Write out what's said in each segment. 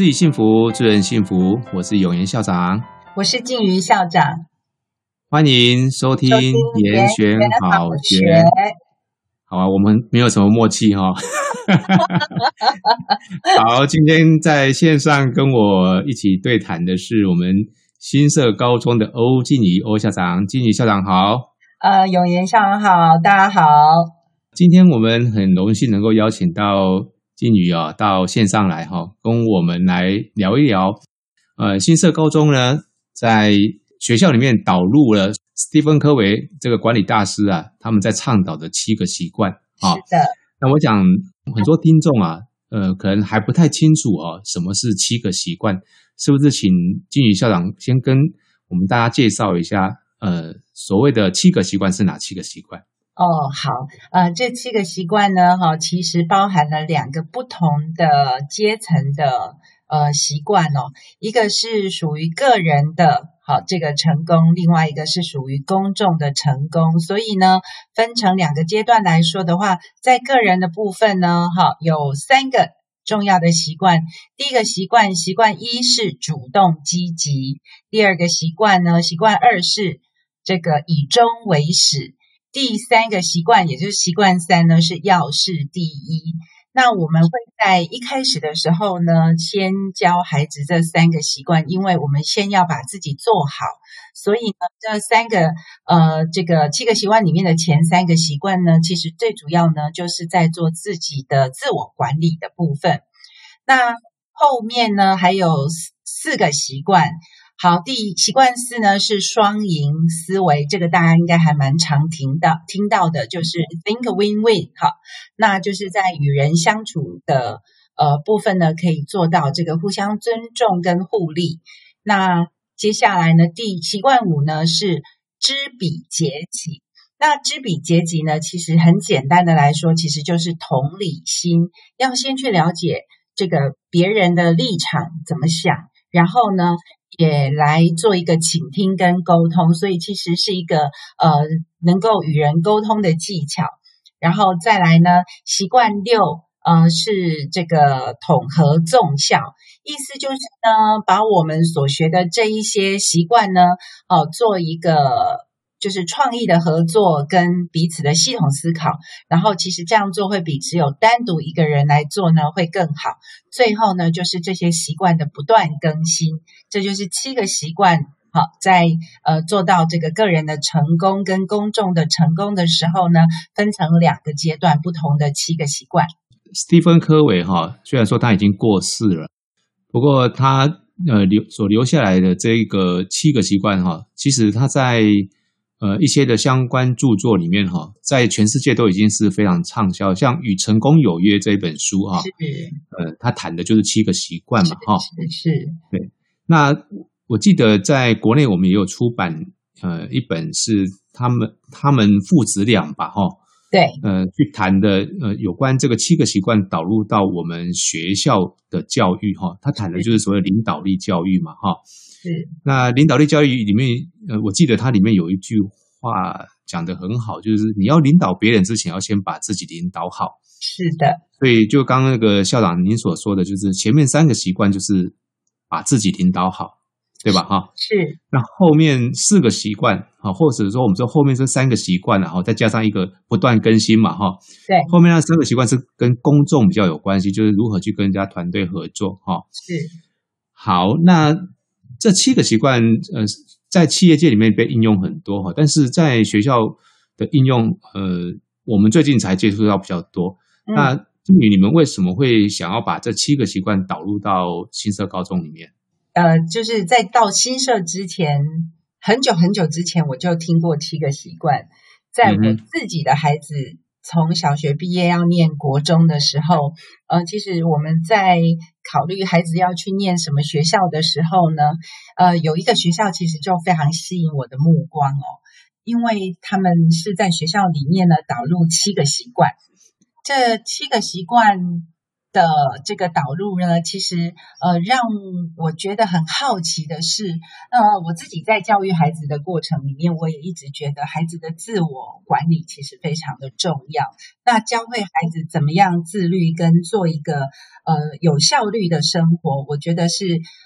自己幸福，助人幸福。我是永言校长，我是静瑜校长。欢迎收听严选好学。好啊，我们没有什么默契哈、哦。好，今天在线上跟我一起对谈的是我们新社高中的欧静怡欧校长。静怡校长好。呃，永言校长好，大家好。今天我们很荣幸能够邀请到静怡啊到线上来哈、哦，跟我们来聊一聊。呃，新社高中呢，在学校里面导入了斯蒂芬·科维这个管理大师啊，他们在倡导的七个习惯啊。是的。那我想很多听众啊，呃，可能还不太清楚哦，什么是七个习惯？是不是请金宇校长先跟我们大家介绍一下？呃，所谓的七个习惯是哪七个习惯？哦，好，呃，这七个习惯呢，哈，其实包含了两个不同的阶层的呃习惯哦，一个是属于个人的。好，这个成功，另外一个是属于公众的成功，所以呢，分成两个阶段来说的话，在个人的部分呢，哈，有三个重要的习惯。第一个习惯，习惯一是主动积极；第二个习惯呢，习惯二是这个以终为始；第三个习惯，也就是习惯三呢，是要事第一。那我们会在一开始的时候呢，先教孩子这三个习惯，因为我们先要把自己做好，所以呢，这三个呃，这个七个习惯里面的前三个习惯呢，其实最主要呢，就是在做自己的自我管理的部分。那后面呢，还有四四个习惯。好，第习惯四呢是双赢思维，这个大家应该还蛮常听到听到的，就是 think win win。好，那就是在与人相处的呃部分呢，可以做到这个互相尊重跟互利。那接下来呢，第习惯五呢是知彼解己。那知彼解己呢，其实很简单的来说，其实就是同理心，要先去了解这个别人的立场怎么想，然后呢，也来做一个倾听跟沟通，所以其实是一个呃能够与人沟通的技巧。然后再来呢，习惯六呃是这个统合综效，意思就是呢，把我们所学的这一些习惯呢，哦、呃、做一个。就是创意的合作跟彼此的系统思考，然后其实这样做会比只有单独一个人来做呢会更好。最后呢，就是这些习惯的不断更新，这就是七个习惯。好，在呃做到这个个人的成功跟公众的成功的时候呢，分成两个阶段，不同的七个习惯。斯蒂芬·柯维哈，虽然说他已经过世了，不过他呃留所留下来的这个七个习惯哈，其实他在。呃，一些的相关著作里面哈，在全世界都已经是非常畅销。像《与成功有约》这一本书哈，是呃，他谈的就是七个习惯嘛哈。是是，对。那我记得在国内我们也有出版呃一本是他们他们父子俩吧哈。对。呃，去谈的呃有关这个七个习惯导入到我们学校的教育哈，他谈的就是所谓领导力教育嘛哈。是，那领导力教育里面，呃，我记得它里面有一句话讲得很好，就是你要领导别人之前，要先把自己领导好。是的，所以就刚刚那个校长您所说的，就是前面三个习惯就是把自己领导好，对吧？哈，是。那后面四个习惯，哈，或者说我们说后面这三个习惯，然后再加上一个不断更新嘛，哈。对。后面那三个习惯是跟公众比较有关系，就是如何去跟人家团队合作，哈。是。好，那。这七个习惯，呃，在企业界里面被应用很多哈，但是在学校的应用，呃，我们最近才接触到比较多。嗯、那金宇，你们为什么会想要把这七个习惯导入到新社高中里面？呃，就是在到新社之前，很久很久之前，我就听过七个习惯，在我自己的孩子。嗯从小学毕业要念国中的时候，呃，其实我们在考虑孩子要去念什么学校的时候呢，呃，有一个学校其实就非常吸引我的目光哦，因为他们是在学校里面呢导入七个习惯，这七个习惯的这个导入呢，其实呃，让我觉得很好奇的是，呃，我自己在教育孩子的过程里面，我也一直觉得孩子的自我管理其实非常的重要。那教会孩子怎么样自律跟做一个呃有效率的生活，我觉得是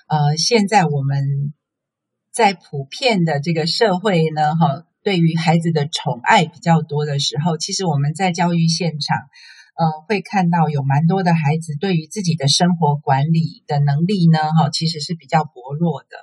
呃现在我们在普遍的这个社会呢，哈，对于孩子的宠爱比较多的时候，其实我们在教育现场。呃，会看到有蛮多的孩子对于自己的生活管理的能力呢，哈，其实是比较薄弱的。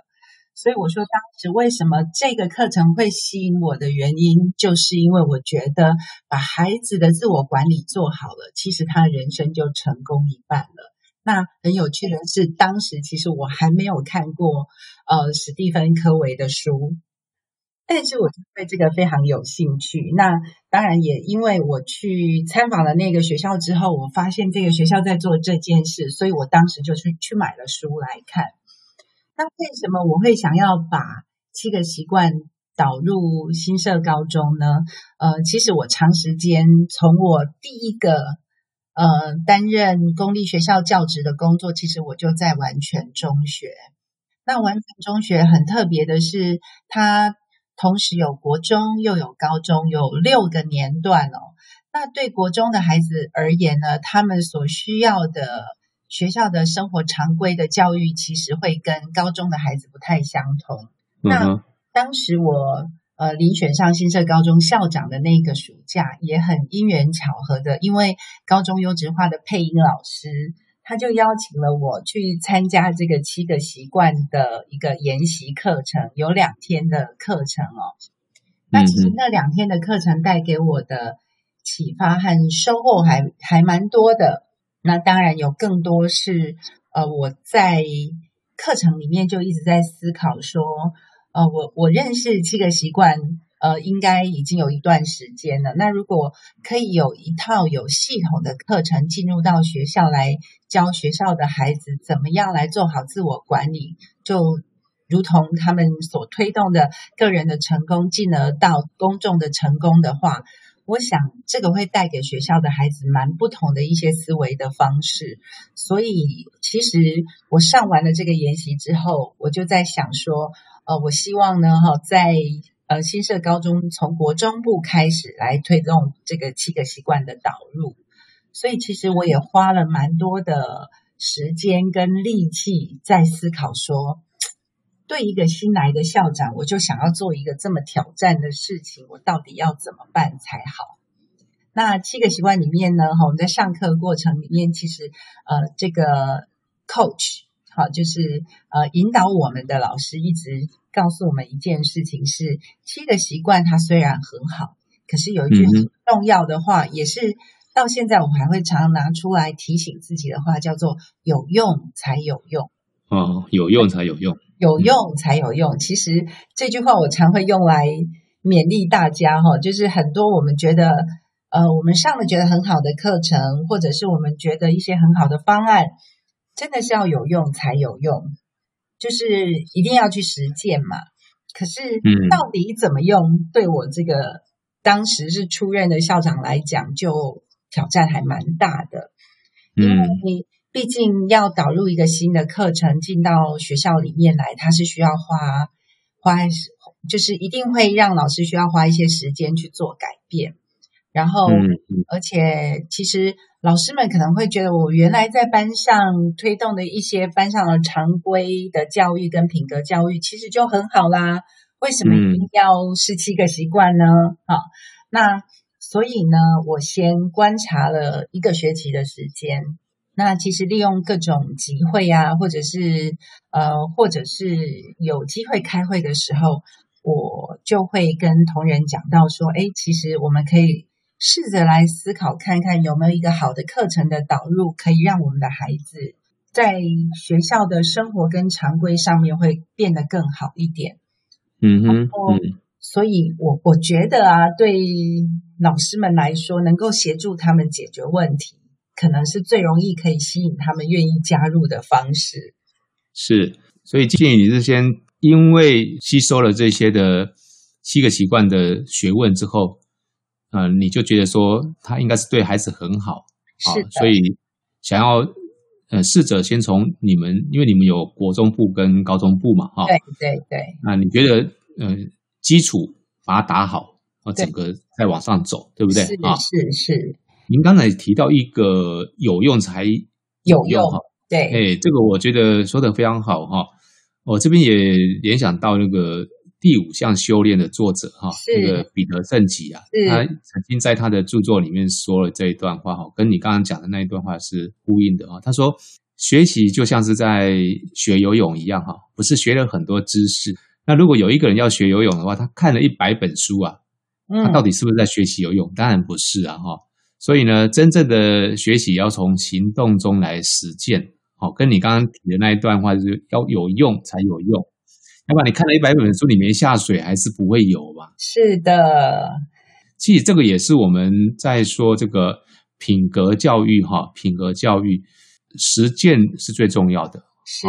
所以我说，当时为什么这个课程会吸引我的原因，就是因为我觉得把孩子的自我管理做好了，其实他人生就成功一半了。那很有趣的是，当时其实我还没有看过呃史蒂芬柯维的书。但是我就对这个非常有兴趣。那当然也因为我去参访了那个学校之后，我发现这个学校在做这件事，所以我当时就去去买了书来看。那为什么我会想要把七个习惯导入新社高中呢？呃，其实我长时间从我第一个呃担任公立学校教职的工作，其实我就在完全中学。那完全中学很特别的是，它。同时有国中又有高中，有六个年段哦。那对国中的孩子而言呢，他们所需要的学校的生活常规的教育，其实会跟高中的孩子不太相同。嗯、那当时我呃遴选上新社高中校长的那个暑假，也很因缘巧合的，因为高中优质化的配音老师。他就邀请了我去参加这个七个习惯的一个研习课程，有两天的课程哦。那其实那两天的课程带给我的启发和收获还还蛮多的。那当然有更多是呃我在课程里面就一直在思考说，呃我我认识七个习惯。呃，应该已经有一段时间了。那如果可以有一套有系统的课程进入到学校来教学校的孩子怎么样来做好自我管理，就如同他们所推动的个人的成功，进而到公众的成功的话，我想这个会带给学校的孩子蛮不同的一些思维的方式。所以，其实我上完了这个研习之后，我就在想说，呃，我希望呢，哈，在呃，新社高中从国中部开始来推动这个七个习惯的导入，所以其实我也花了蛮多的时间跟力气在思考说，对一个新来的校长，我就想要做一个这么挑战的事情，我到底要怎么办才好？那七个习惯里面呢，哈，我们在上课过程里面，其实呃，这个 coach 好，就是呃引导我们的老师一直。告诉我们一件事情是：七个习惯它虽然很好，可是有一句很重要的话，嗯、也是到现在我们还会常常拿出来提醒自己的话，叫做“有用才有用”。哦，有用才有用，有用才有用。其实这句话我常会用来勉励大家哈，就是很多我们觉得呃，我们上了觉得很好的课程，或者是我们觉得一些很好的方案，真的是要有用才有用。就是一定要去实践嘛，可是到底怎么用，对我这个当时是出任的校长来讲，就挑战还蛮大的。因为你毕竟要导入一个新的课程进到学校里面来，它是需要花花，就是一定会让老师需要花一些时间去做改变。然后，而且其实。老师们可能会觉得，我原来在班上推动的一些班上的常规的教育跟品格教育，其实就很好啦。为什么一定要十七个习惯呢？好、嗯，那所以呢，我先观察了一个学期的时间。那其实利用各种集会啊，或者是呃，或者是有机会开会的时候，我就会跟同仁讲到说，哎，其实我们可以。试着来思考看看有没有一个好的课程的导入，可以让我们的孩子在学校的生活跟常规上面会变得更好一点。嗯哼，所以我我觉得啊，对老师们来说，能够协助他们解决问题，可能是最容易可以吸引他们愿意加入的方式。是，所以建议你是先因为吸收了这些的七个习惯的学问之后。嗯、呃，你就觉得说他应该是对孩子很好，是的，所以想要呃试着先从你们，因为你们有国中部跟高中部嘛，哈，对对对。那你觉得呃基础把它打好，啊，整个再往上走，对不对？啊，是是是。您刚才提到一个有用才有用哈，对，哎，这个我觉得说的非常好哈。我这边也联想到那个第五项修炼的作者哈，这个彼得圣吉啊，他曾经在他的著作里面说了这一段话哈，跟你刚刚讲的那一段话是呼应的啊。他说，学习就像是在学游泳一样哈，不是学了很多知识。那如果有一个人要学游泳的话，他看了一百本书啊，他到底是不是在学习游泳？当然不是啊哈。所以呢，真正的学习要从行动中来实践。好，跟你刚刚提的那一段话，就是要有用才有用。要不然你看了一百本书，你没下水，还是不会游吧？是的，其实这个也是我们在说这个品格教育哈，品格教育实践是最重要的。是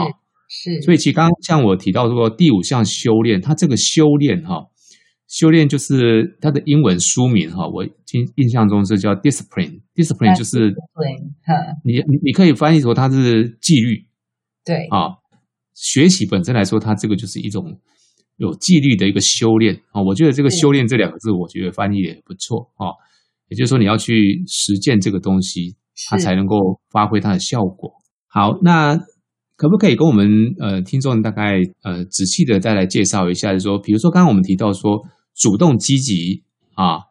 是，所以其实刚刚像我提到说第五项修炼，它这个修炼哈。修炼就是它的英文书名哈，我印印象中是叫 discipline，discipline 就是你你你可以翻译说它是纪律，对啊，学习本身来说，它这个就是一种有纪律的一个修炼啊。我觉得这个修炼这两个字，我觉得翻译也不错啊。也就是说，你要去实践这个东西，它才能够发挥它的效果。好，那可不可以跟我们呃听众大概呃仔细的再来介绍一下，就是说，比如说刚刚我们提到说。主动积极啊，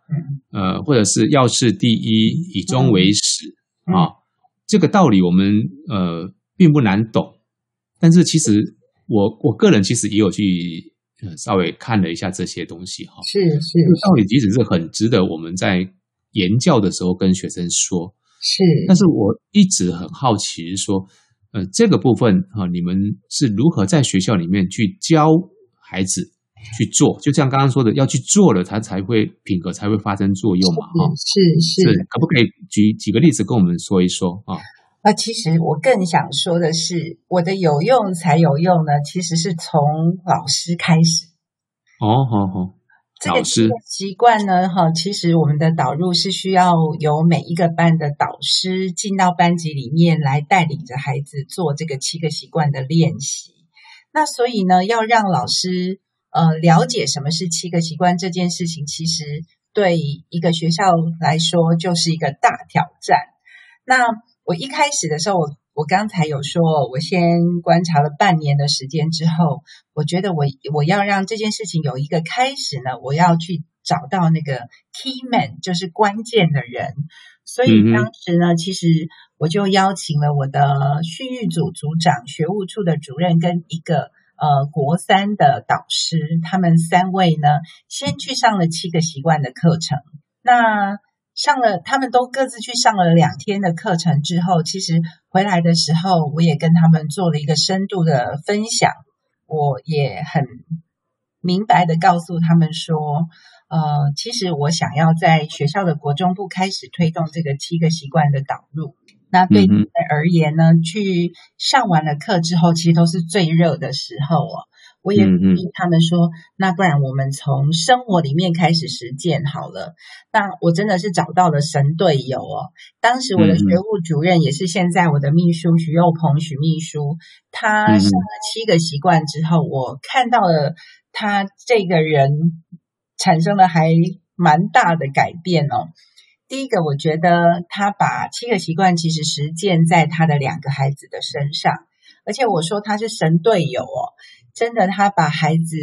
呃，或者是要事第一，以终为始啊，这个道理我们呃并不难懂。但是其实我我个人其实也有去呃稍微看了一下这些东西哈。是是，这个道理其实是很值得我们在言教的时候跟学生说。是，但是我一直很好奇说，呃，这个部分啊，你们是如何在学校里面去教孩子？去做，就像刚刚说的，要去做了，它才会品格才会发生作用嘛，哈，是是，可不可以举几个例子跟我们说一说啊？啊，其实我更想说的是，我的有用才有用呢，其实是从老师开始。哦，好好，这个习惯呢，哈，其实我们的导入是需要由每一个班的导师进到班级里面来带领着孩子做这个七个习惯的练习。那所以呢，要让老师。呃，了解什么是七个习惯这件事情，其实对一个学校来说就是一个大挑战。那我一开始的时候，我我刚才有说，我先观察了半年的时间之后，我觉得我我要让这件事情有一个开始呢，我要去找到那个 key man，就是关键的人。所以当时呢，其实我就邀请了我的训育组组长、学务处的主任跟一个。呃，国三的导师，他们三位呢，先去上了七个习惯的课程。那上了，他们都各自去上了两天的课程之后，其实回来的时候，我也跟他们做了一个深度的分享。我也很明白的告诉他们说，呃，其实我想要在学校的国中部开始推动这个七个习惯的导入。那对你们而言呢？嗯、去上完了课之后，其实都是最热的时候哦。我也鼓励他们说，嗯嗯，那不然我们从生活里面开始实践好了。那我真的是找到了神队友哦。当时我的学务主任也是现在我的秘书许佑鹏许秘书，他上了七个习惯之后，我看到了他这个人产生了还蛮大的改变哦。第一个，我觉得他把七个习惯其实实践在他的两个孩子的身上，而且我说他是神队友哦，真的，他把孩子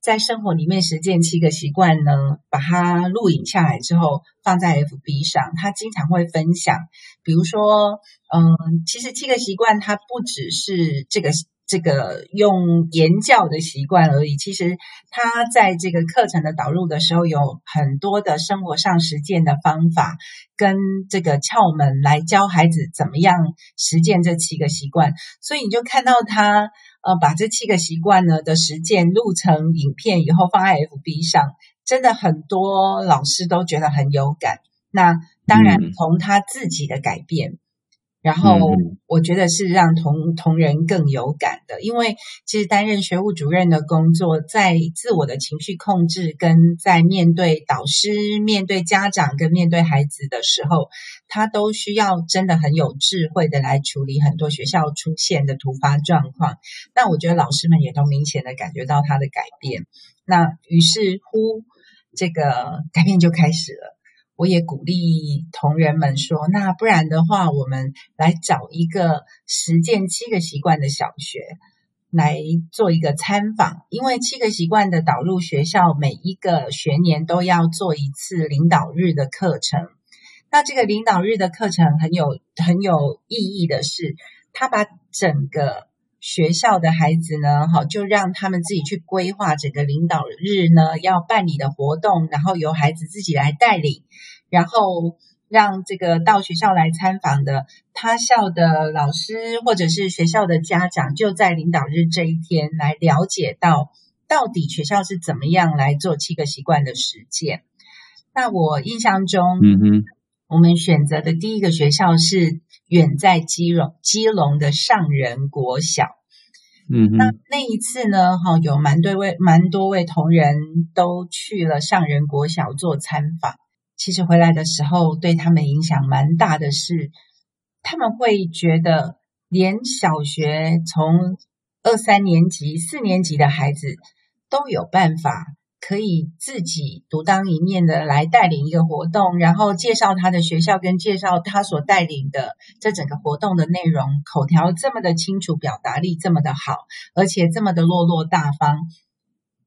在生活里面实践七个习惯呢，把它录影下来之后放在 FB 上，他经常会分享，比如说，嗯，其实七个习惯它不只是这个。这个用言教的习惯而已，其实他在这个课程的导入的时候，有很多的生活上实践的方法跟这个窍门来教孩子怎么样实践这七个习惯。所以你就看到他呃把这七个习惯呢的实践录成影片以后放在 FB 上，真的很多老师都觉得很有感。那当然从他自己的改变。然后我觉得是让同同仁更有感的，因为其实担任学务主任的工作，在自我的情绪控制跟在面对导师、面对家长跟面对孩子的时候，他都需要真的很有智慧的来处理很多学校出现的突发状况。那我觉得老师们也都明显的感觉到他的改变。那于是乎，这个改变就开始了。我也鼓励同仁们说，那不然的话，我们来找一个实践七个习惯的小学来做一个参访，因为七个习惯的导入学校，每一个学年都要做一次领导日的课程。那这个领导日的课程很有很有意义的是，他把整个学校的孩子呢，好，就让他们自己去规划整个领导日呢要办理的活动，然后由孩子自己来带领，然后让这个到学校来参访的他校的老师或者是学校的家长，就在领导日这一天来了解到到底学校是怎么样来做七个习惯的实践。那我印象中，嗯哼，我们选择的第一个学校是。远在基隆，基隆的上仁国小，嗯，那那一次呢，哈，有蛮多位，蛮多位同仁都去了上仁国小做参访。其实回来的时候，对他们影响蛮大的是，他们会觉得，连小学从二三年级、四年级的孩子都有办法。可以自己独当一面的来带领一个活动，然后介绍他的学校跟介绍他所带领的这整个活动的内容，口条这么的清楚，表达力这么的好，而且这么的落落大方。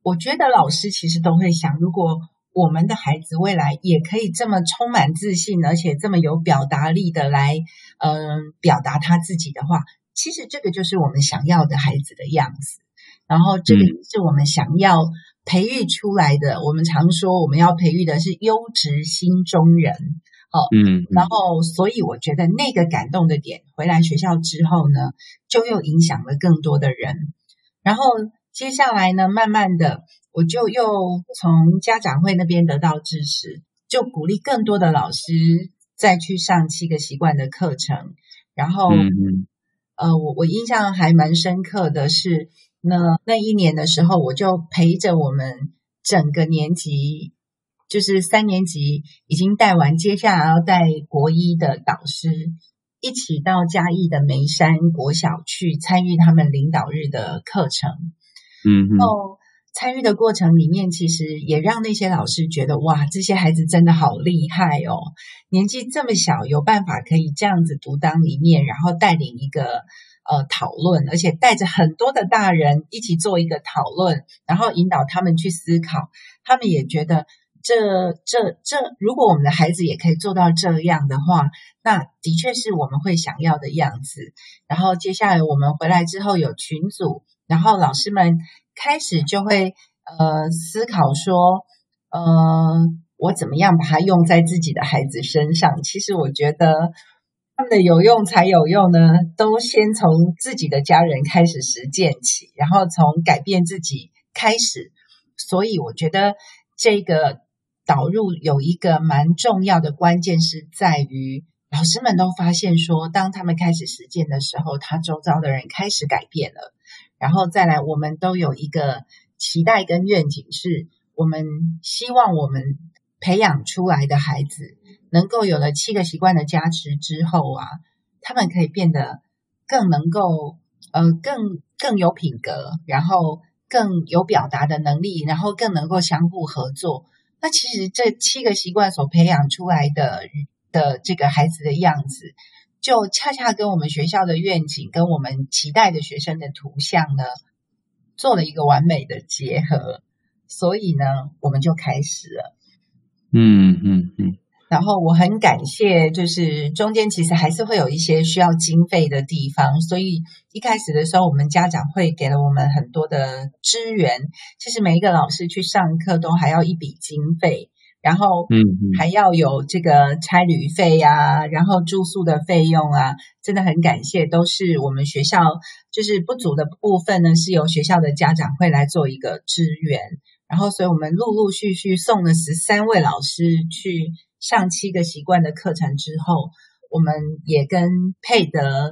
我觉得老师其实都会想，如果我们的孩子未来也可以这么充满自信，而且这么有表达力的来，嗯、呃，表达他自己的话，其实这个就是我们想要的孩子的样子。然后这个是我们想要。培育出来的，我们常说我们要培育的是优质心中人，哦，嗯，然后所以我觉得那个感动的点，回来学校之后呢，就又影响了更多的人。然后接下来呢，慢慢的，我就又从家长会那边得到支持，就鼓励更多的老师再去上七个习惯的课程。然后，嗯，呃，我我印象还蛮深刻的是。那那一年的时候，我就陪着我们整个年级，就是三年级已经带完，接下来要带国一的导师一起到嘉义的梅山国小去参与他们领导日的课程。嗯，然后参与的过程里面，其实也让那些老师觉得哇，这些孩子真的好厉害哦，年纪这么小，有办法可以这样子独当一面，然后带领一个。呃，讨论，而且带着很多的大人一起做一个讨论，然后引导他们去思考。他们也觉得这这这，如果我们的孩子也可以做到这样的话，那的确是我们会想要的样子。然后接下来我们回来之后有群组，然后老师们开始就会呃思考说，呃，我怎么样把它用在自己的孩子身上？其实我觉得。他们的有用才有用呢，都先从自己的家人开始实践起，然后从改变自己开始。所以我觉得这个导入有一个蛮重要的关键，是在于老师们都发现说，当他们开始实践的时候，他周遭的人开始改变了。然后再来，我们都有一个期待跟愿景，是我们希望我们培养出来的孩子。能够有了七个习惯的加持之后啊，他们可以变得更能够呃更更有品格，然后更有表达的能力，然后更能够相互合作。那其实这七个习惯所培养出来的的这个孩子的样子，就恰恰跟我们学校的愿景跟我们期待的学生的图像呢，做了一个完美的结合。所以呢，我们就开始了。嗯嗯嗯。嗯然后我很感谢，就是中间其实还是会有一些需要经费的地方，所以一开始的时候，我们家长会给了我们很多的支援。其实每一个老师去上课都还要一笔经费，然后嗯，还要有这个差旅费呀、啊，然后住宿的费用啊，真的很感谢，都是我们学校就是不足的部分呢，是由学校的家长会来做一个支援。然后，所以我们陆陆续续送了十三位老师去。上七个习惯的课程之后，我们也跟佩德，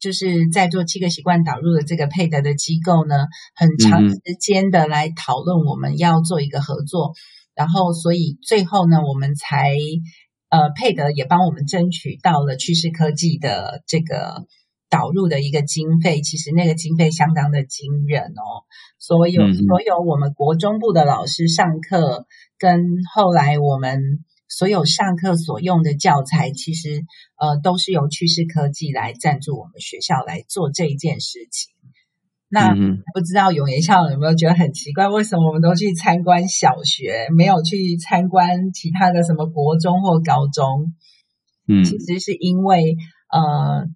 就是在做七个习惯导入的这个佩德的机构呢，很长时间的来讨论我们要做一个合作，嗯、然后所以最后呢，我们才呃配得也帮我们争取到了趋势科技的这个。导入的一个经费，其实那个经费相当的惊人哦。所有、嗯、所有我们国中部的老师上课，跟后来我们所有上课所用的教材，其实呃都是由趋势科技来赞助我们学校来做这一件事情。那、嗯、不知道永延校长有没有觉得很奇怪？为什么我们都去参观小学，没有去参观其他的什么国中或高中？嗯，其实是因为呃。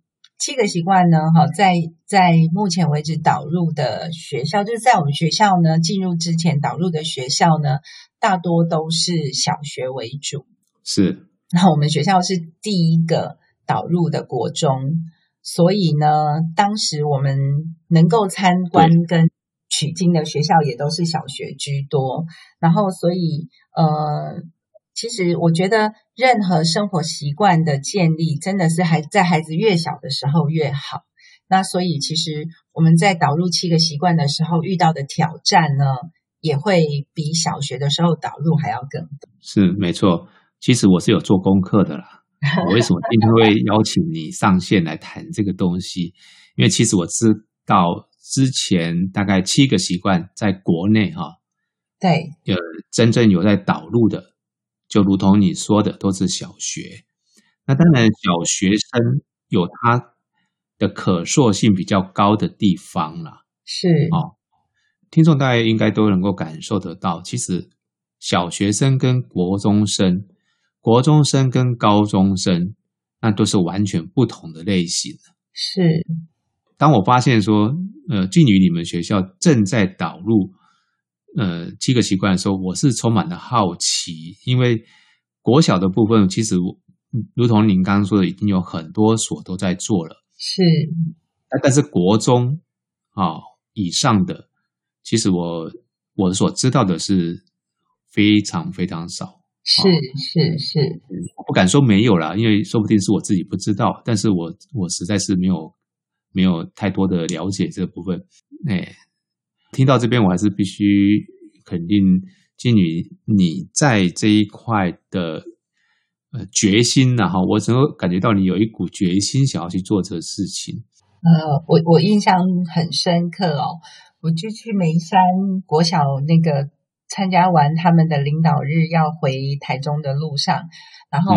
七个习惯呢，哈，在在目前为止导入的学校，就是在我们学校呢进入之前导入的学校呢，大多都是小学为主。是，然后我们学校是第一个导入的国中，所以呢，当时我们能够参观跟取经的学校也都是小学居多，然后所以呃。其实我觉得，任何生活习惯的建立，真的是还在孩子越小的时候越好。那所以，其实我们在导入七个习惯的时候遇到的挑战呢，也会比小学的时候导入还要更多。是没错，其实我是有做功课的啦。我为什么今天会邀请你上线来谈这个东西？因为其实我知道之前大概七个习惯在国内哈，对，有真正有在导入的。就如同你说的，都是小学。那当然，小学生有他的可塑性比较高的地方了。是哦，听众大家应该都能够感受得到，其实小学生跟国中生、国中生跟高中生，那都是完全不同的类型。是。当我发现说，呃，静宇你们学校正在导入。呃，七个习惯的时候，我是充满了好奇，因为国小的部分，其实如同您刚刚说的，已经有很多所都在做了。是，但是国中啊、哦、以上的，其实我我所知道的是非常非常少。是是是，我不敢说没有啦，因为说不定是我自己不知道，但是我我实在是没有没有太多的了解这个部分，哎。听到这边，我还是必须肯定金宇你在这一块的呃决心呐哈，我怎么感觉到你有一股决心想要去做这个事情？呃，我我印象很深刻哦，我就去眉山国小那个参加完他们的领导日，要回台中的路上，然后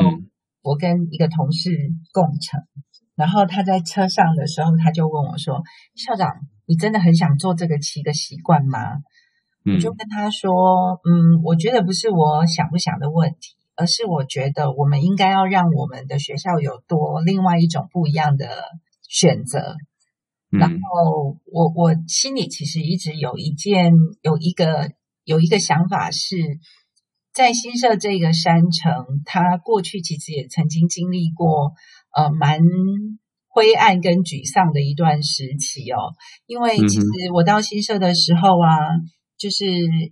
我跟一个同事共乘，嗯、然后他在车上的时候，他就问我说：“校长。”你真的很想做这个七个习惯吗？嗯，我就跟他说，嗯，我觉得不是我想不想的问题，而是我觉得我们应该要让我们的学校有多另外一种不一样的选择。嗯，然后我我心里其实一直有一件有一个有一个想法是，在新社这个山城，它过去其实也曾经经历过呃蛮。灰暗跟沮丧的一段时期哦，因为其实我到新社的时候啊，嗯、就是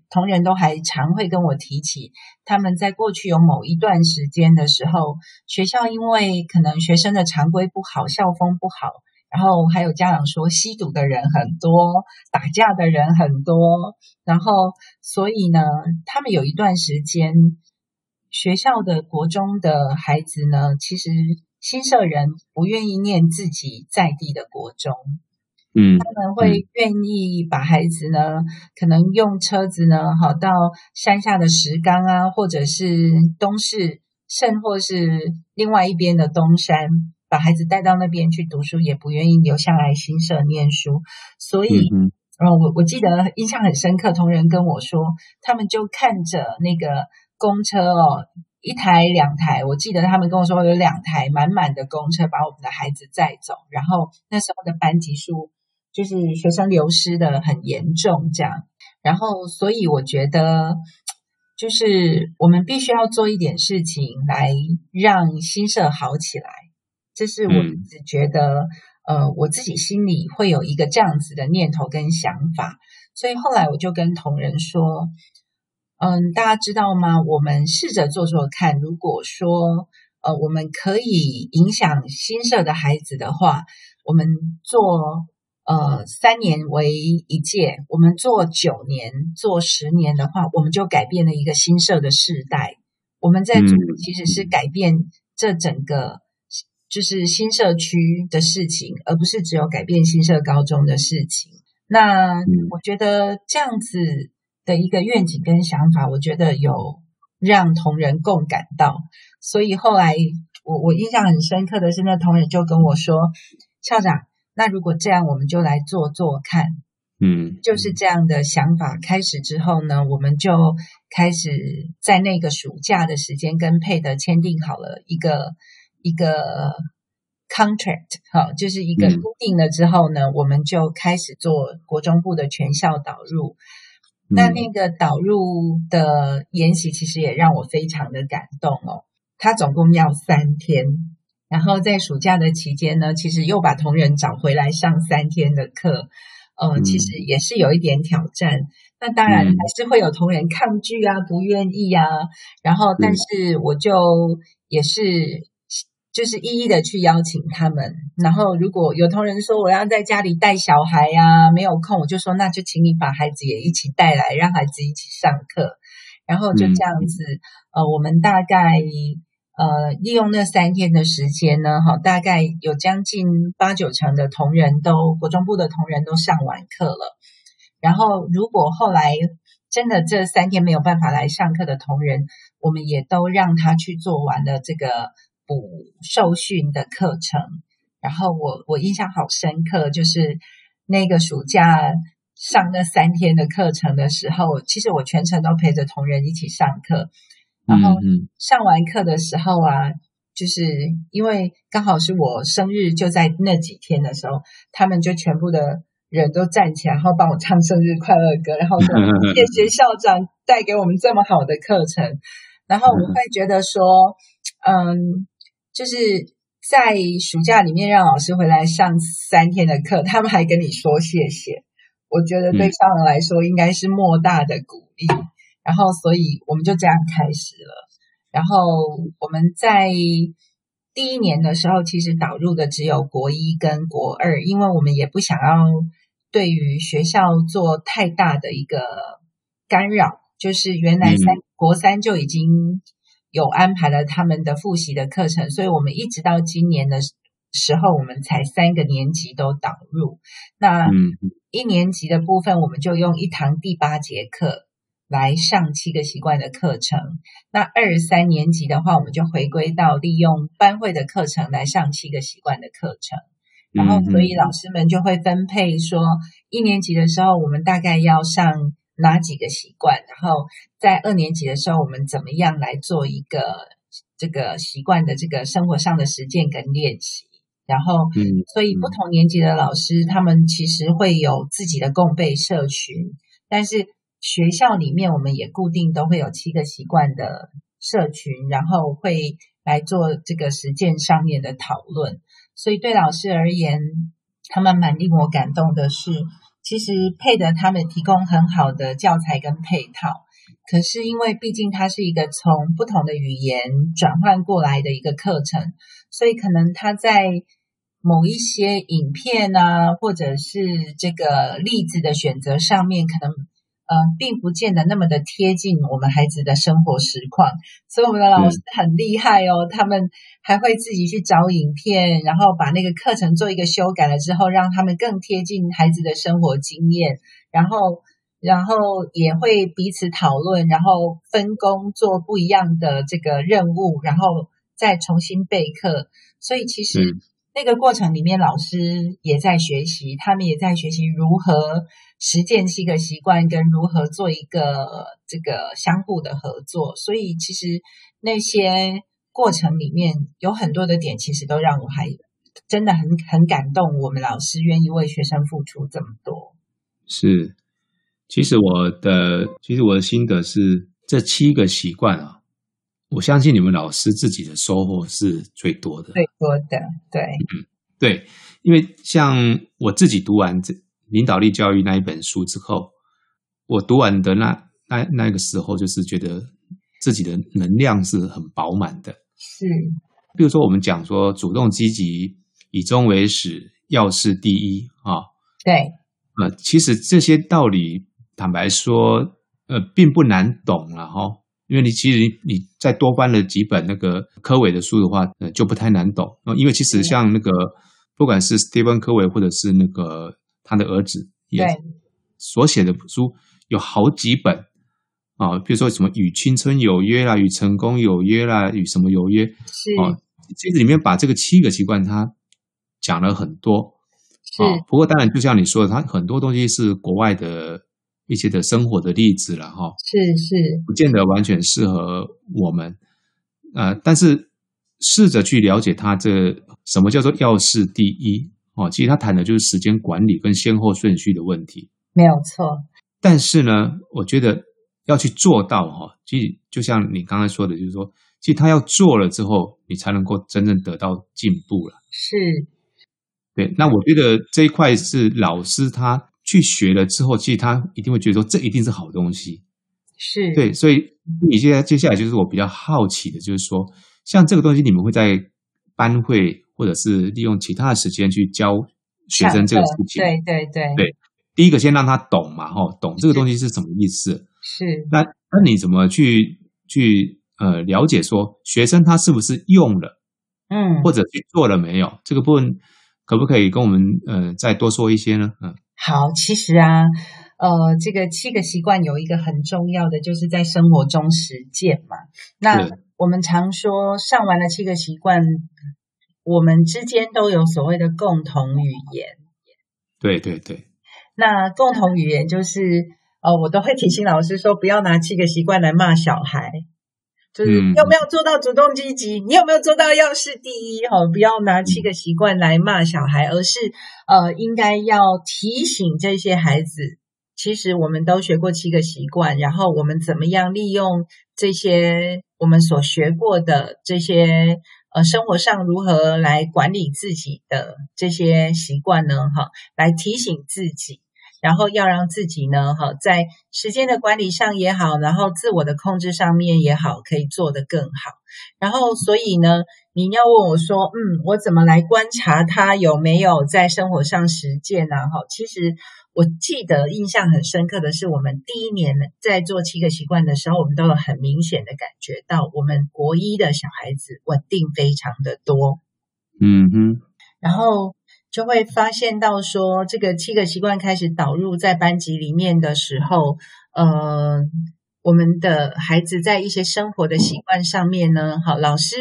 同仁都还常会跟我提起，他们在过去有某一段时间的时候，学校因为可能学生的常规不好，校风不好，然后还有家长说吸毒的人很多，打架的人很多，然后所以呢，他们有一段时间，学校的国中的孩子呢，其实。新社人不愿意念自己在地的国中，嗯，他们会愿意把孩子呢，嗯、可能用车子呢，好到山下的石冈啊，或者是东势，甚或是另外一边的东山，把孩子带到那边去读书，也不愿意留下来新社念书。所以，嗯，嗯，我我记得印象很深刻，同仁跟我说，他们就看着那个公车哦。一台两台，我记得他们跟我说有两台满满的公车把我们的孩子载走，然后那时候的班级数就是学生流失的很严重，这样，然后所以我觉得就是我们必须要做一点事情来让新社好起来，这是我只觉得、呃我自己心里会有一个这样子的念头跟想法，所以后来我就跟同仁说。嗯，大家知道吗？我们试着做做看。如果说，呃，我们可以影响新社的孩子的话，我们做呃三年为一届，我们做九年、做十年的话，我们就改变了一个新社的世代。我们在做的其实是改变这整个就是新社区的事情，而不是只有改变新社高中的事情。那我觉得这样子的一个愿景跟想法，我觉得有让同仁共感到。所以后来我我印象很深刻的是，那同仁就跟我说：“校长，那如果这样，我们就来做做看。”嗯，就是这样的想法开始之后呢，我们就开始在那个暑假的时间跟佩德签订好了一个一个 contract，好，就是一个固定了之后呢，嗯，我们就开始做国中部的全校导入。嗯，那那个导入的研习其实也让我非常的感动哦。他总共要三天，然后在暑假的期间呢，其实又把同仁找回来上三天的课，呃，其实也是有一点挑战。嗯、那当然还是会有同仁抗拒啊，不愿意啊。然后，但是我就也是就是一一的去邀请他们。然后，如果有同仁说我要在家里带小孩呀、啊，没有空，我就说那就请你把孩子也一起带来，让孩子一起上课。然后就这样子，嗯、呃，我们大概。呃，利用那三天的时间呢，哈，大概有将近八九成的同仁都国中部的同仁都上完课了。然后，如果后来真的这三天没有办法来上课的同仁，我们也都让他去做完了这个补受训的课程。然后我我印象好深刻，就是那个暑假上那三天的课程的时候，其实我全程都陪着同仁一起上课。然后上完课的时候啊，就是因为刚好是我生日，就在那几天的时候，他们就全部的人都站起来，然后帮我唱生日快乐歌，然后说 谢谢校长带给我们这么好的课程。然后我会觉得说，嗯，就是在暑假里面让老师回来上三天的课，他们还跟你说谢谢，我觉得对校长来说应该是莫大的鼓励。然后，所以我们就这样开始了。然后我们在第一年的时候，其实导入的只有国一跟国二，因为我们也不想要对于学校做太大的一个干扰。就是原来三、嗯、国三就已经有安排了他们的复习的课程，所以我们一直到今年的时候，我们才三个年级都导入。那一年级的部分，我们就用一堂第八节课。来上七个习惯的课程。那二三年级的话，我们就回归到利用班会的课程来上七个习惯的课程。然后，所以老师们就会分配说，一年级的时候我们大概要上哪几个习惯，然后在二年级的时候我们怎么样来做一个这个习惯的这个生活上的实践跟练习。然后，嗯所以不同年级的老师他们其实会有自己的共备社群，但是。学校里面，我们也固定都会有七个习惯的社群，然后会来做这个实践上面的讨论。所以对老师而言，他们蛮令我感动的是，其实佩德他们提供很好的教材跟配套，可是因为毕竟它是一个从不同的语言转换过来的一个课程，所以可能它在某一些影片啊，或者是这个例子的选择上面，可能。呃，并不见得那么的贴近我们孩子的生活实况，所以我们的老师很厉害哦，他们还会自己去找影片，然后把那个课程做一个修改了之后，让他们更贴近孩子的生活经验，然后，然后也会彼此讨论，然后分工做不一样的这个任务，然后再重新备课，所以其实。那个过程里面，老师也在学习，他们也在学习如何实践七个习惯，跟如何做一个这个相互的合作。所以，其实那些过程里面有很多的点，其实都让我还真的很很感动。我们老师愿意为学生付出这么多。是，其实我的其实我的心得是，这七个习惯啊。我相信你们老师自己的收获是最多的，最多的，对，嗯，对，因为像我自己读完这领导力教育那一本书之后，我读完的那那那个时候，就是觉得自己的能量是很饱满的，是，比如说我们讲说主动积极、以终为始、要事第一啊。哦、对，呃，其实这些道理，坦白说，呃，并不难懂了哈、哦。因为你其实你，再多翻了几本那个科伟的书的话，呃，就不太难懂。因为其实像那个，不管是 Stephen 柯维或者是那个他的儿子，也所写的书有好几本啊，比如说什么与青春有约啦，与成功有约啦，与什么有约？是啊，这个里面把这个七个习惯他讲了很多。是，不过当然就像你说的，他很多东西是国外的。一些的生活的例子了哈，是是，不见得完全适合我们，呃，但是试着去了解他这什么叫做要事第一哦，其实他谈的就是时间管理跟先后顺序的问题，没有错。但是呢，我觉得要去做到哈，其实就像你刚才说的，就是说，其实他要做了之后，你才能够真正得到进步了。是，对。那我觉得这一块是老师他。去学了之后，其实他一定会觉得说，这一定是好东西，是对，所以你现在接下来就是我比较好奇的，就是说，像这个东西，你们会在班会或者是利用其他的时间去教学生这个事情？对对对对，第一个先让他懂嘛，哈，懂这个东西是什么意思？是。那那你怎么去去呃了解说学生他是不是用了，嗯，或者去做了没有？这个部分可不可以跟我们呃再多说一些呢？嗯。好，其实啊，呃，这个七个习惯有一个很重要的，就是在生活中实践嘛。那我们常说，上完了七个习惯，我们之间都有所谓的共同语言。对对对。那共同语言就是，呃，我都会提醒老师说，不要拿七个习惯来骂小孩。就是你有没有做到主动积极？你有没有做到要事第一？哈，不要拿七个习惯来骂小孩，而是呃，应该要提醒这些孩子，其实我们都学过七个习惯，然后我们怎么样利用这些我们所学过的这些呃，生活上如何来管理自己的这些习惯呢？哈，来提醒自己。然后要让自己呢，哈，在时间的管理上也好，然后自我的控制上面也好，可以做得更好。然后，所以呢，你要问我说，嗯，我怎么来观察他有没有在生活上实践呢？哈，其实我记得印象很深刻的是，我们第一年在做七个习惯的时候，我们都有很明显的感觉到，我们国一的小孩子稳定非常的多。嗯哼，然后。就会发现到说，这个七个习惯开始导入在班级里面的时候，呃，我们的孩子在一些生活的习惯上面呢，好，老师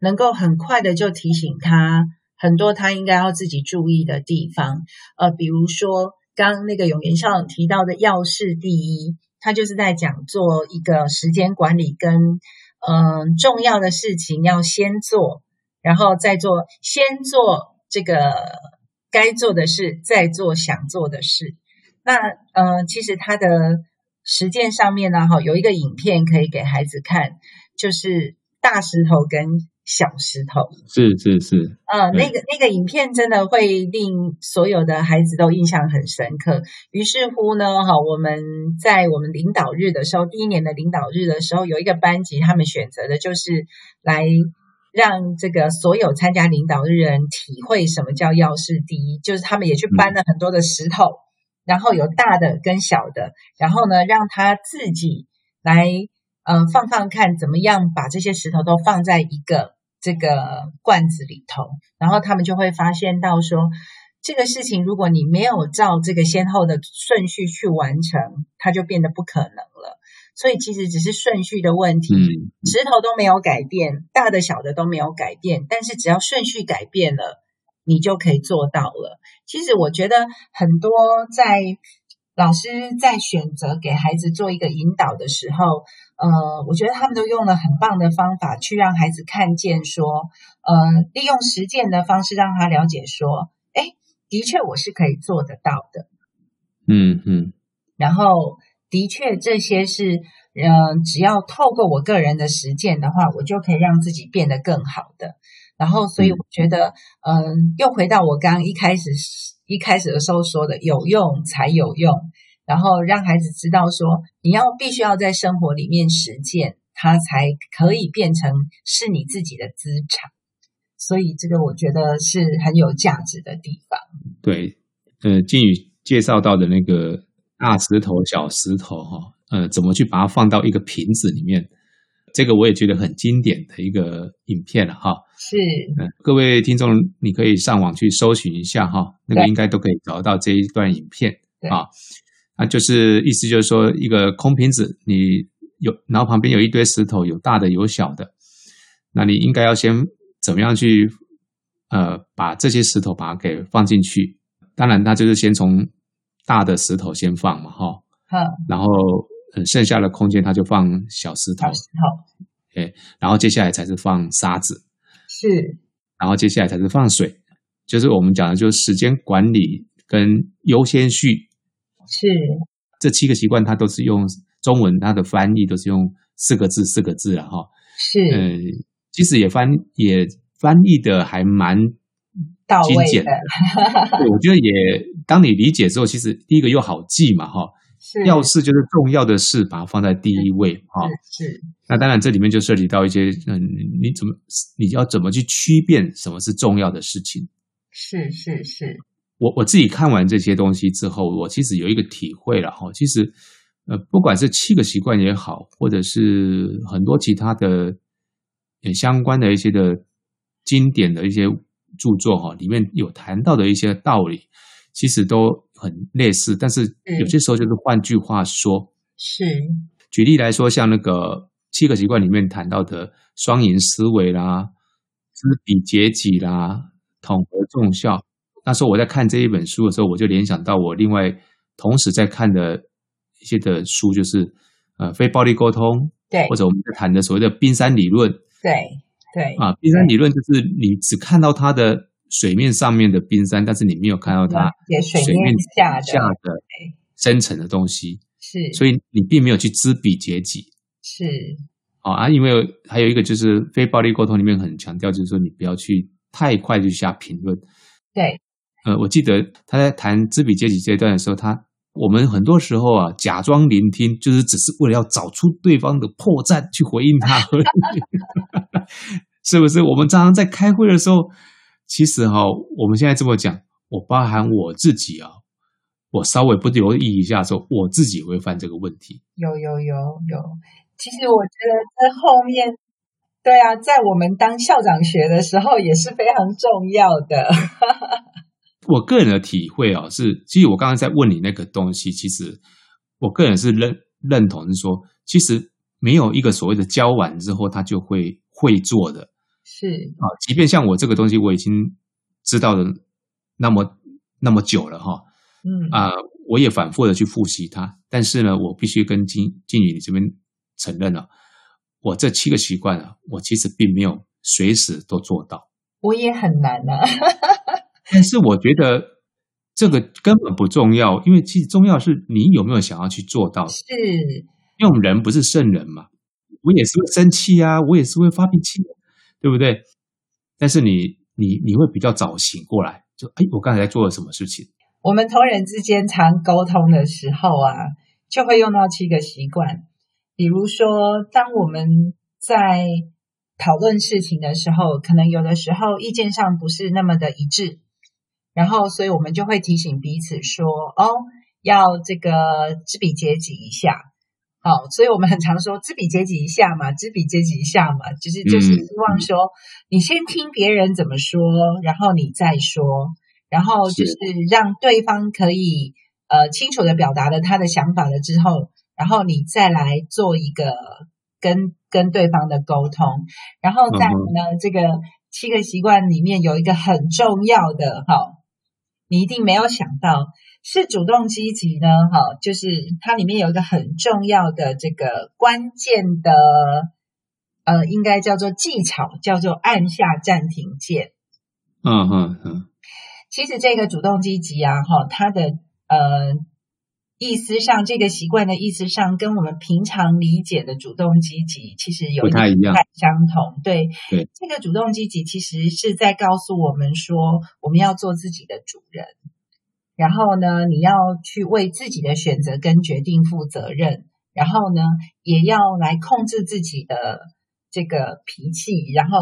能够很快的就提醒他很多他应该要自己注意的地方，呃，比如说刚刚那个永元校长提到的要事第一，他就是在讲做一个时间管理跟嗯、重要的事情要先做，然后再做，先做这个。该做的事，再做想做的事。那呃，其实他的实践上面呢，哈，有一个影片可以给孩子看，就是大石头跟小石头。是是是。呃，那个那个影片真的会令所有的孩子都印象很深刻。于是乎呢，哈，我们在我们领导日的时候，第一年的领导日的时候，有一个班级，他们选择的就是来。让这个所有参加领导的人体会什么叫要事第一，就是他们也去搬了很多的石头，然后有大的跟小的，然后呢，让他自己来，呃，放放看怎么样把这些石头都放在一个这个罐子里头，然后他们就会发现到说，这个事情如果你没有照这个先后的顺序去完成，它就变得不可能了。所以其实只是顺序的问题，石头都没有改变，大的小的都没有改变，但是只要顺序改变了，你就可以做到了。其实我觉得很多在老师在选择给孩子做一个引导的时候，呃，我觉得他们都用了很棒的方法去让孩子看见说，呃，利用实践的方式让他了解说，哎，的确我是可以做得到的。嗯嗯，然后。的确，这些是，嗯、呃，只要透过我个人的实践的话，我就可以让自己变得更好的。然后，所以我觉得，嗯、呃，又回到我刚刚一开始一开始的时候说的，有用才有用。然后让孩子知道说，你要必须要在生活里面实践，它才可以变成是你自己的资产。所以这个我觉得是很有价值的地方。对，呃，静宇介绍到的那个大石头、小石头，哈，呃，怎么去把它放到一个瓶子里面？这个我也觉得很经典的一个影片了，哈。是，嗯，各位听众，你可以上网去搜寻一下，哈，那个应该都可以找到这一段影片，啊，啊，就是意思就是说，一个空瓶子，你有，然后旁边有一堆石头，有大的有小的，那你应该要先怎么样去，呃，把这些石头把它给放进去。当然，它就是先从大的石头先放嘛，哈，好，然后。嗯，剩下的空间他就放小石头，小石头，哎，然后接下来才是放沙子，是，然后接下来才是放水，就是我们讲的，就是时间管理跟优先序，是，这七个习惯，它都是用中文，它的翻译都是用四个字，四个字了哈，是，嗯，其实也翻也翻译的还蛮精简的，对，我觉得也，当你理解之后，其实第一个又好记嘛，哈。是要事就是重要的事，把它放在第一位哈。是，是，那当然这里面就涉及到一些，嗯，你怎么你要怎么去区辨什么是重要的事情？是是是。我我自己看完这些东西之后，我其实有一个体会了哈。其实，呃，不管是七个习惯也好，或者是很多其他的也相关的一些的经典的一些著作哈，里面有谈到的一些道理。其实都很类似，但是有些时候就是换句话说，是举例来说，像那个七个习惯里面谈到的双赢思维啦、知彼解己啦、统合众效。那时候我在看这一本书的时候，我就联想到我另外同时在看的一些的书，就是呃非暴力沟通，对，或者我们在谈的所谓的冰山理论，对对。啊，冰山理论就是你只看到它的。水面上面的冰山，但是你没有看到它水面下的深层的东西，是，所以你并没有去知彼解己，是，啊，因为还有一个就是非暴力沟通里面很强调，就是说你不要去太快去下评论，对，呃，我记得他在谈知彼解己这一段的时候，他我们很多时候啊，假装聆听，就是只是为了要找出对方的破绽去回应他，是不是？我们常常在开会的时候。其实哈，我们现在这么讲，我包含我自己啊，我稍微不留意一下说，我自己会犯这个问题。有有有有，其实我觉得在后面，对啊，在我们当校长学的时候也是非常重要的。我个人的体会啊，是其实我刚刚在问你那个东西，其实我个人是认认同是说，其实没有一个所谓的教完之后他就会会做的。是。啊，即便像我这个东西，我已经知道的那么那么久了哈，嗯。啊，我也反复的去复习它，但是呢，我必须跟静静宇你这边承认了，我这七个习惯啊，我其实并没有随时都做到，我也很难啊，但是我觉得这个根本不重要，因为其实重要是你有没有想要去做到，是，因为我们人不是圣人嘛，我也是会生气啊，我也是会发脾气。对不对？但是你你你会比较早醒过来，就哎，我刚才做了什么事情？我们同仁之间常沟通的时候啊，就会用到七个习惯。比如说，当我们在讨论事情的时候，可能有的时候意见上不是那么的一致，然后所以我们就会提醒彼此说：“哦，要这个知彼解己一下。”好，所以我们很常说知彼解己一下嘛，知彼解己一下嘛，就是就是希望说，你先听别人怎么说，然后你再说，然后就是让对方可以呃清楚的表达了他的想法了之后，然后你再来做一个跟跟对方的沟通，然后在呢这个七个习惯里面有一个很重要的哈，你一定没有想到。是主动积极呢？哈，就是它里面有一个很重要的这个关键的，呃，应该叫做技巧，叫做按下暂停键。嗯嗯嗯。其实这个主动积极啊，哈，它的呃意思上，这个习惯的意思上，跟我们平常理解的主动积极其实有点不太相同。对对，这个主动积极其实是在告诉我们说，我们要做自己的主人。然后呢，你要去为自己的选择跟决定负责任，然后呢，也要来控制自己的这个脾气，然后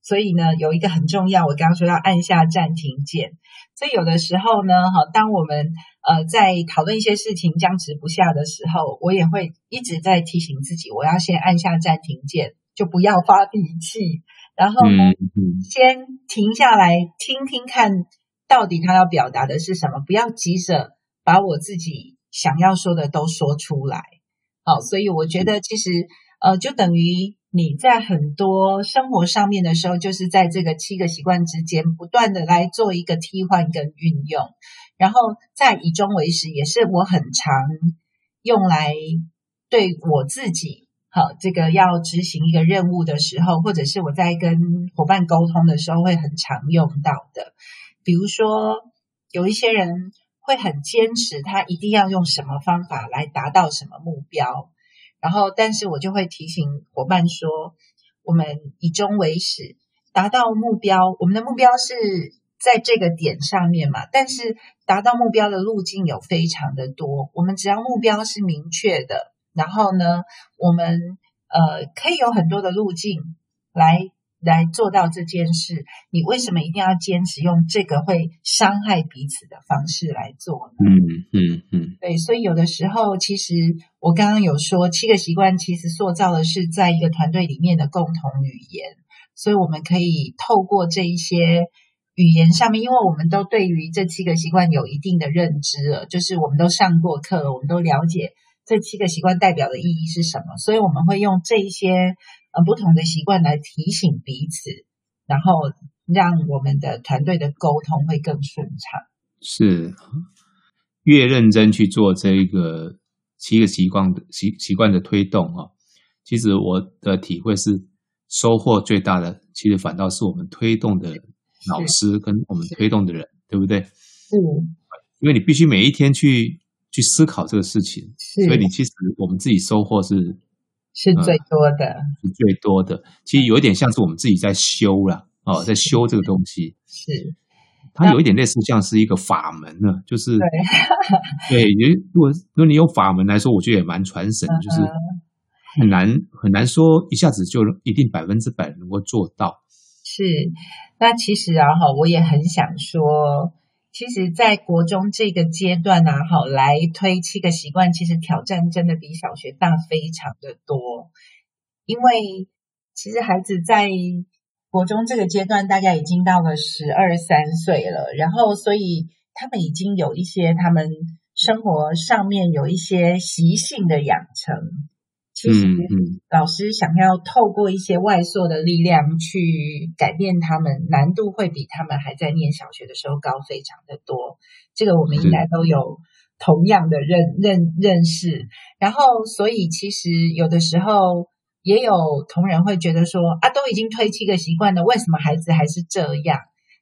所以呢，有一个很重要，我刚刚说要按下暂停键。所以有的时候呢，哈，当我们呃在讨论一些事情僵持不下的时候，我也会一直在提醒自己，我要先按下暂停键，就不要发脾气，然后呢，嗯嗯、先停下来听听看，到底他要表达的是什么，不要急着把我自己想要说的都说出来。好，所以我觉得其实呃，就等于。你在很多生活上面的时候，就是在这个七个习惯之间不断的来做一个替换跟运用，然后在以终为始，也是我很常用来对我自己，好，这个要执行一个任务的时候，或者是我在跟伙伴沟通的时候会很常用到的。比如说，有一些人会很坚持，他一定要用什么方法来达到什么目标。然后，但是我就会提醒伙伴说，我们以终为始，达到目标。我们的目标是在这个点上面嘛，但是达到目标的路径有非常的多。我们只要目标是明确的，然后呢，我们呃可以有很多的路径来。来做到这件事，你为什么一定要坚持用这个会伤害彼此的方式来做呢？嗯嗯嗯，对，所以有的时候，其实我刚刚有说，七个习惯其实塑造的是在一个团队里面的共同语言，所以我们可以透过这一些语言上面，因为我们都对于这七个习惯有一定的认知了，就是我们都上过课，我们都了解这七个习惯代表的意义是什么，所以我们会用这一些。不同的习惯来提醒彼此，然后让我们的团队的沟通会更顺畅。是，越认真去做这一个七个习惯的习习惯的推动啊，其实我的体会是，收获最大的，其实反倒是我们推动的老师跟我们推动的人，对不对？是，因为你必须每一天去去思考这个事情，所以你其实我们自己收获是。是最多的，嗯，是最多的。其实有一点像是我们自己在修了哦，在修这个东西。是，它有一点类似像是一个法门呢，就是对，对。如果如果你用法门来说，我觉得也蛮传神，就是很难很难说一下子就一定百分之百能够做到。是，那其实啊哈，我也很想说。其实，在国中这个阶段呢，好，来推七个习惯，其实挑战真的比小学大非常的多。因为其实孩子在国中这个阶段，大概已经到了十二三岁了，然后所以他们已经有一些他们生活上面有一些习性的养成。其实，老师想要透过一些外塑的力量去改变他们，难度会比他们还在念小学的时候高非常的多。这个我们应该都有同样的认认认识。然后，所以其实有的时候也有同仁会觉得说啊，都已经推七个习惯了，为什么孩子还是这样？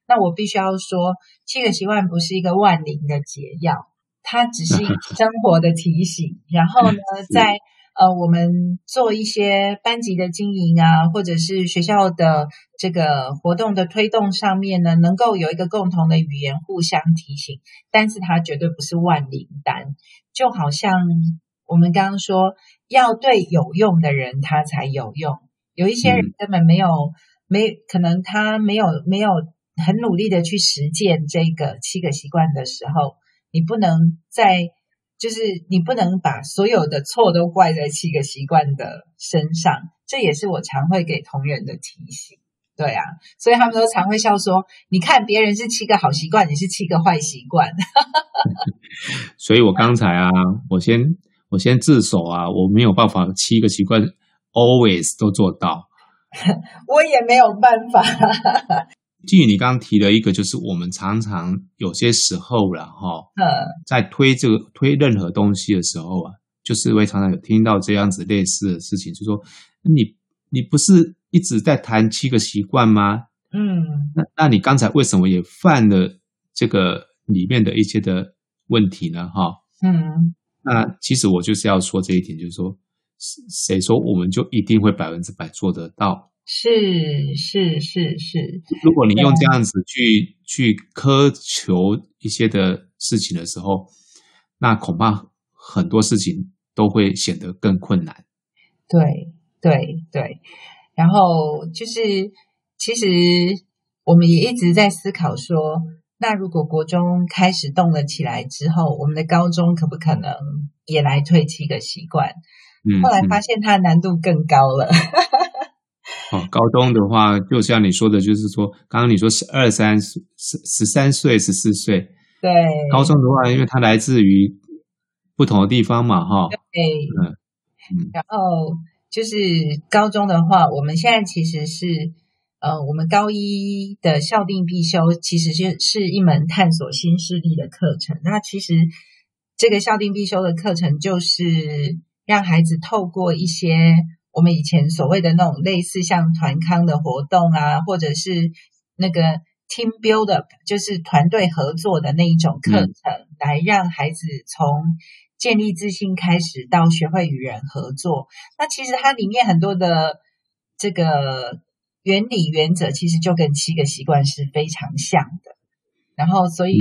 那我必须要说，七个习惯不是一个万灵的解药，它只是生活的提醒。然后呢，在呃，我们做一些班级的经营啊，或者是学校的这个活动的推动上面呢，能够有一个共同的语言互相提醒，但是它绝对不是万灵丹。就好像我们刚刚说，要对有用的人他才有用，有一些人根本没有，嗯、没可能他没有没有很努力的去实践这个七个习惯的时候，你不能在。就是你不能把所有的错都怪在七个习惯的身上，这也是我常会给同仁的提醒。对啊，所以他们都常会笑说：“你看别人是七个好习惯，你是七个坏习惯。”所以我刚才啊，我先我先自首啊，我没有办法七个习惯 always 都做到，我也没有办法。基于你刚刚提了一个，就是我们常常有些时候了哈，在推这个推任何东西的时候啊，就是会常常有听到这样子类似的事情，就说你你不是一直在谈七个习惯吗？嗯，那那你刚才为什么也犯了这个里面的一些的问题呢？哈，嗯，那其实我就是要说这一点，就是说谁说我们就一定会百分之百做得到？是是是是，如果你用这样子去去苛求一些的事情的时候，那恐怕很多事情都会显得更困难。对对对，然后就是，其实我们也一直在思考说，那如果国中开始动了起来之后，我们的高中可不可能也来推七个习惯？嗯，后来发现它难度更高了。哦，高中的话，就像你说的，就是说，刚刚你说十二三十十三岁十四岁，对，高中的话，因为它来自于不同的地方嘛，哈，对，嗯，嗯，然后就是高中的话，我们现在其实是，呃，我们高一的校定必修，其实就是一门探索新势力的课程。那其实这个校定必修的课程，就是让孩子透过一些。我们以前所谓的那种类似像团康的活动啊，或者是那个 team build up，就是团队合作的那一种课程，嗯、来让孩子从建立自信开始到学会与人合作。那其实它里面很多的这个原理原则，其实就跟七个习惯是非常像的。然后，所以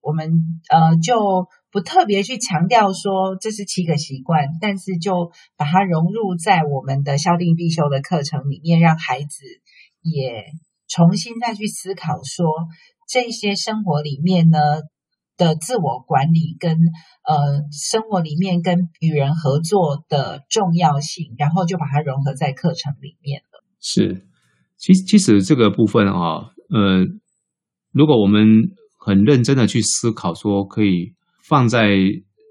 我们、嗯、呃就。不特别去强调说这是七个习惯，但是就把它融入在我们的校定必修的课程里面，让孩子也重新再去思考说这些生活里面呢的自我管理跟呃生活里面跟与人合作的重要性，然后就把它融合在课程里面了。是，其实其实这个部分啊，呃，如果我们很认真的去思考说可以。放在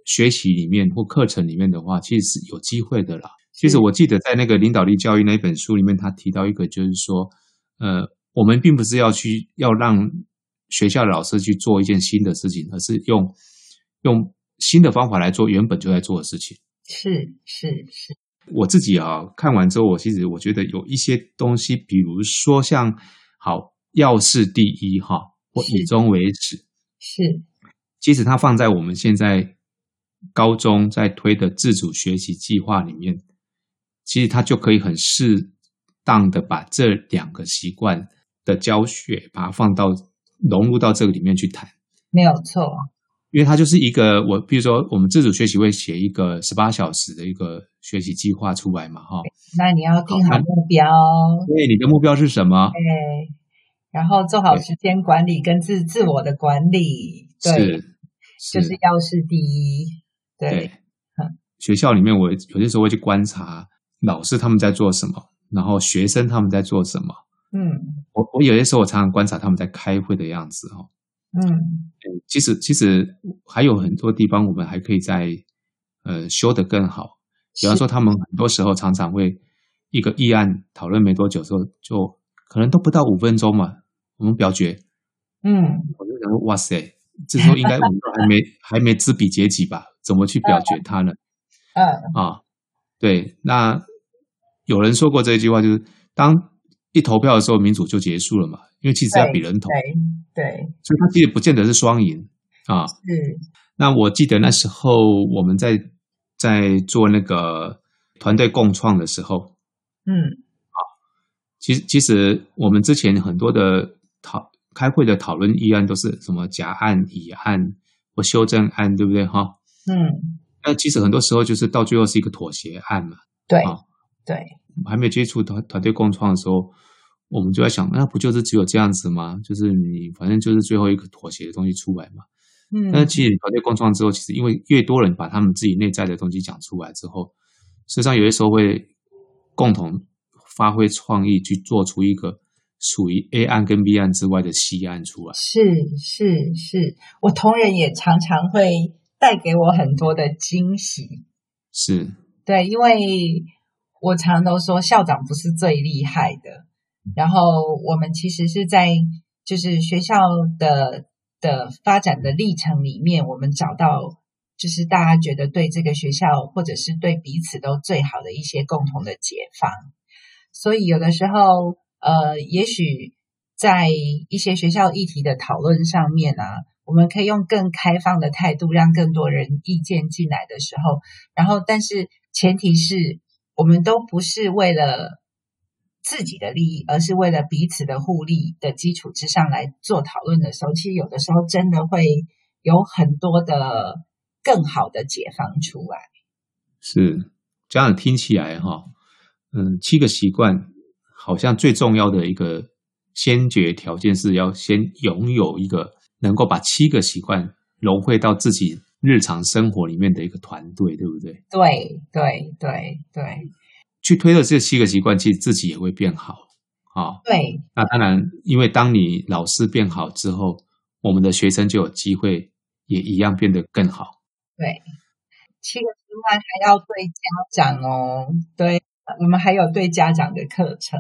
学习里面或课程里面的话，其实是有机会的啦。其实我记得在那个领导力教育那本书里面，他提到一个，就是说，呃，我们并不是要去要让学校的老师去做一件新的事情，而是用用新的方法来做原本就在做的事情。是是是。我自己啊看完之后，我其实我觉得有一些东西，比如说像好要事第一哈，或以终为始，是。是其实它放在我们现在高中在推的自主学习计划里面，其实它就可以很适当的把这两个习惯的教学，把它放到融入到这个里面去谈。没有错，因为它就是一个我，比如说我们自主学习会写一个十八小时的一个学习计划出来嘛，哈。那你要定好目标。对，你的目标是什么？对，然后做好时间管理跟自自我的管理。对。是。就是要是第一，对。对嗯、学校里面，我有些时候会去观察老师他们在做什么，然后学生他们在做什么。嗯，我我有些时候我常常观察他们在开会的样子哦。嗯，其实其实还有很多地方我们还可以在呃修得更好。比方说，他们很多时候常常会一个议案讨论没多久之后，就可能都不到五分钟嘛，我们表决。嗯，我就想说，哇塞。这时候应该我们都还没还没知彼解己吧？怎么去表决他呢？嗯啊，对。那有人说过这句话，就是当一投票的时候，民主就结束了嘛？因为其实要比人头，对，对，所以他其实不见得是双赢啊。是。那我记得那时候我们在在做那个团队共创的时候，嗯，啊，其实其实我们之前很多的讨。开会的讨论议案都是什么甲案、乙案或修正案，对不对？哈，嗯，那其实很多时候就是到最后是一个妥协案嘛。对，对。还没接触团团队共创的时候，我们就在想，那不就是只有这样子吗？就是你反正就是最后一个妥协的东西出来嘛。嗯。但是其实团队共创之后，其实因为越多人把他们自己内在的东西讲出来之后，实际上有些时候会共同发挥创意，去做出一个。属于 A 案跟 B 案之外的 C 案出来，是是是，我同仁也常常会带给我很多的惊喜。是，对，因为我常都说校长不是最厉害的，然后我们其实是在就是学校的的发展的历程里面，我们找到就是大家觉得对这个学校或者是对彼此都最好的一些共同的解放，所以有的时候。呃，也许在一些学校议题的讨论上面啊，我们可以用更开放的态度，让更多人意见进来的时候，然后，但是前提是我们都不是为了自己的利益，而是为了彼此的互利的基础之上来做讨论的时候，其实有的时候真的会有很多的更好的解放出来。是这样听起来哈，嗯，七个习惯。好像最重要的一个先决条件是要先拥有一个能够把七个习惯融汇到自己日常生活里面的一个团队，对不对？对对对对，去推了这七个习惯，其实自己也会变好啊。哦、对，那当然，因为当你老师变好之后，我们的学生就有机会也一样变得更好。对，七个习惯还要对家长哦，对，我们还有对家长的课程。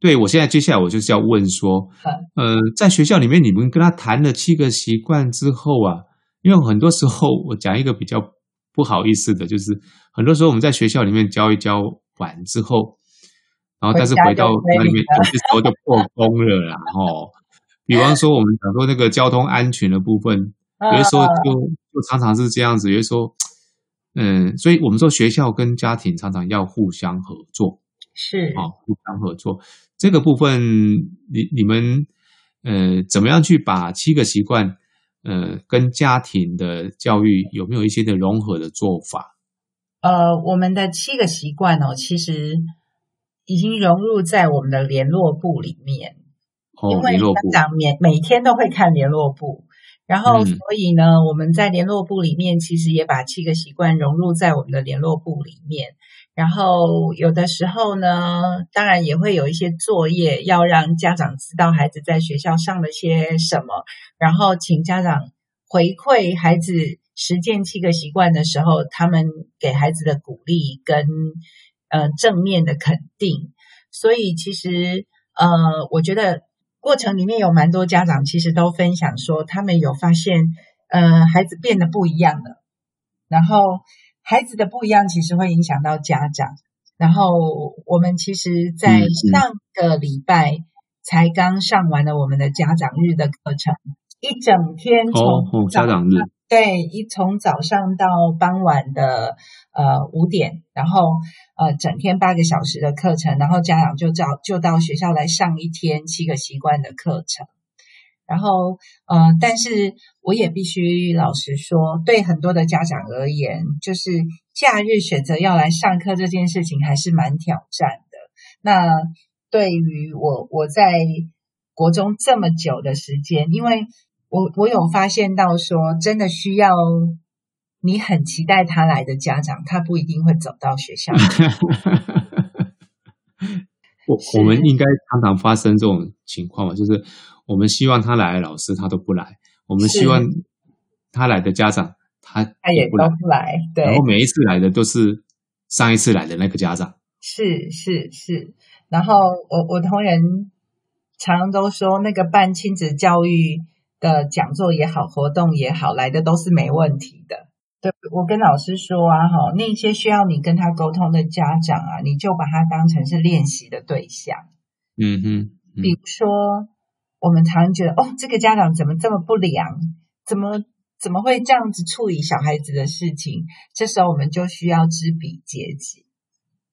对，我现在接下来我就是要问说，呃，在学校里面你们跟他谈了七个习惯之后啊，因为很多时候我讲一个比较不好意思的，就是很多时候我们在学校里面教一教完之后，然后但是回到那里面有些时候就破功了啦，吼，比方说我们讲说那个交通安全的部分，有的时候就就常常是这样子，有的时候，嗯，所以我们说学校跟家庭常常要互相合作，是啊，互相合作。这个部分，你你们呃，怎么样去把七个习惯呃跟家庭的教育有没有一些的融合的做法？呃，我们的七个习惯哦，其实已经融入在我们的联络簿里面。哦，因为家长每每天都会看联络簿，然后所以呢，嗯、我们在联络部里面其实也把七个习惯融入在我们的联络部里面。然后有的时候呢，当然也会有一些作业要让家长知道孩子在学校上了些什么，然后请家长回馈孩子实践七个习惯的时候，他们给孩子的鼓励跟呃正面的肯定。所以其实呃，我觉得过程里面有蛮多家长其实都分享说，他们有发现呃孩子变得不一样了，然后。孩子的不一样，其实会影响到家长。然后我们其实，在上个礼拜才刚上完了我们的家长日的课程，一整天从哦，家长日对，一从早上到傍晚的呃五点，然后呃整天八个小时的课程，然后家长就到就到学校来上一天七个习惯的课程。然后，呃，但是我也必须老实说，对很多的家长而言，就是假日选择要来上课这件事情还是蛮挑战的。那对于我，我在国中这么久的时间，因为我我有发现到说，真的需要你很期待他来的家长，他不一定会走到学校。我我们应该常常发生这种情况嘛，就是。我们希望他来的老师他都不来，我们希望他来的家长他他也都不来，对。然后每一次来的都是上一次来的那个家长，是是是。然后我我同仁常常都说，那个办亲子教育的讲座也好，活动也好，来的都是没问题的。对，我跟老师说啊，哈，那些需要你跟他沟通的家长啊，你就把他当成是练习的对象。嗯哼，嗯，比如说。我们常常觉得，哦，这个家长怎么这么不良？怎么怎么会这样子处理小孩子的事情？这时候我们就需要知彼知己，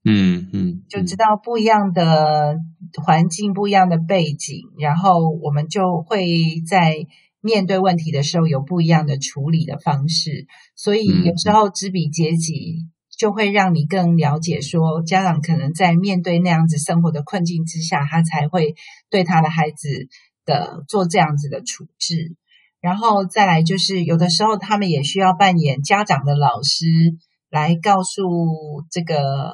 嗯嗯，就知道不一样的环境、不一样的背景，然后我们就会在面对问题的时候有不一样的处理的方式。所以有时候知彼知己。就会让你更了解，说家长可能在面对那样子生活的困境之下，他才会对他的孩子的做这样子的处置。然后再来就是，有的时候他们也需要扮演家长的老师，来告诉这个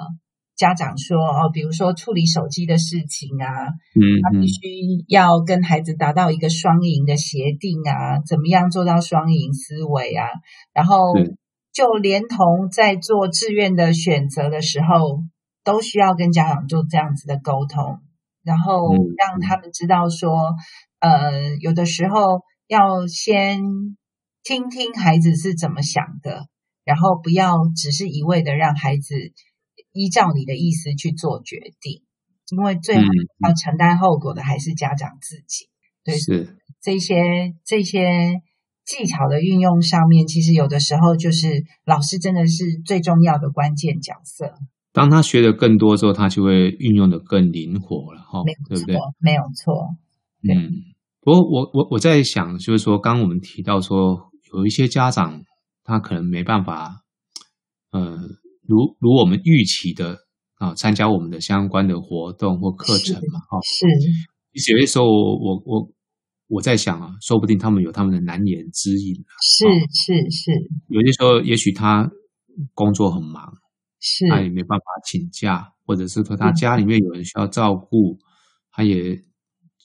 家长说，哦，比如说处理手机的事情啊，嗯，嗯，他必须要跟孩子达到一个双赢的协定啊，怎么样做到双赢思维啊，然后。就连同在做志愿的选择的时候，都需要跟家长做这样子的沟通，然后让他们知道说，呃，有的时候要先听听孩子是怎么想的，然后不要只是一味的让孩子依照你的意思去做决定，因为最后要承担后果的还是家长自己。对，是这些这些。技巧的运用上面，其实有的时候就是老师真的是最重要的关键角色。当他学的更多之后，他就会运用的更灵活了，哈，对不对？没有错。嗯，不过我我我在想，就是说，刚刚我们提到说，有一些家长他可能没办法，呃，如如我们预期的啊，参加我们的相关的活动或课程嘛，哈，是。有些时候我我我我在想啊，说不定他们有他们的难言之隐啊。是是是，有些时候也许他工作很忙，是他也没办法请假，或者是说他家里面有人需要照顾，他也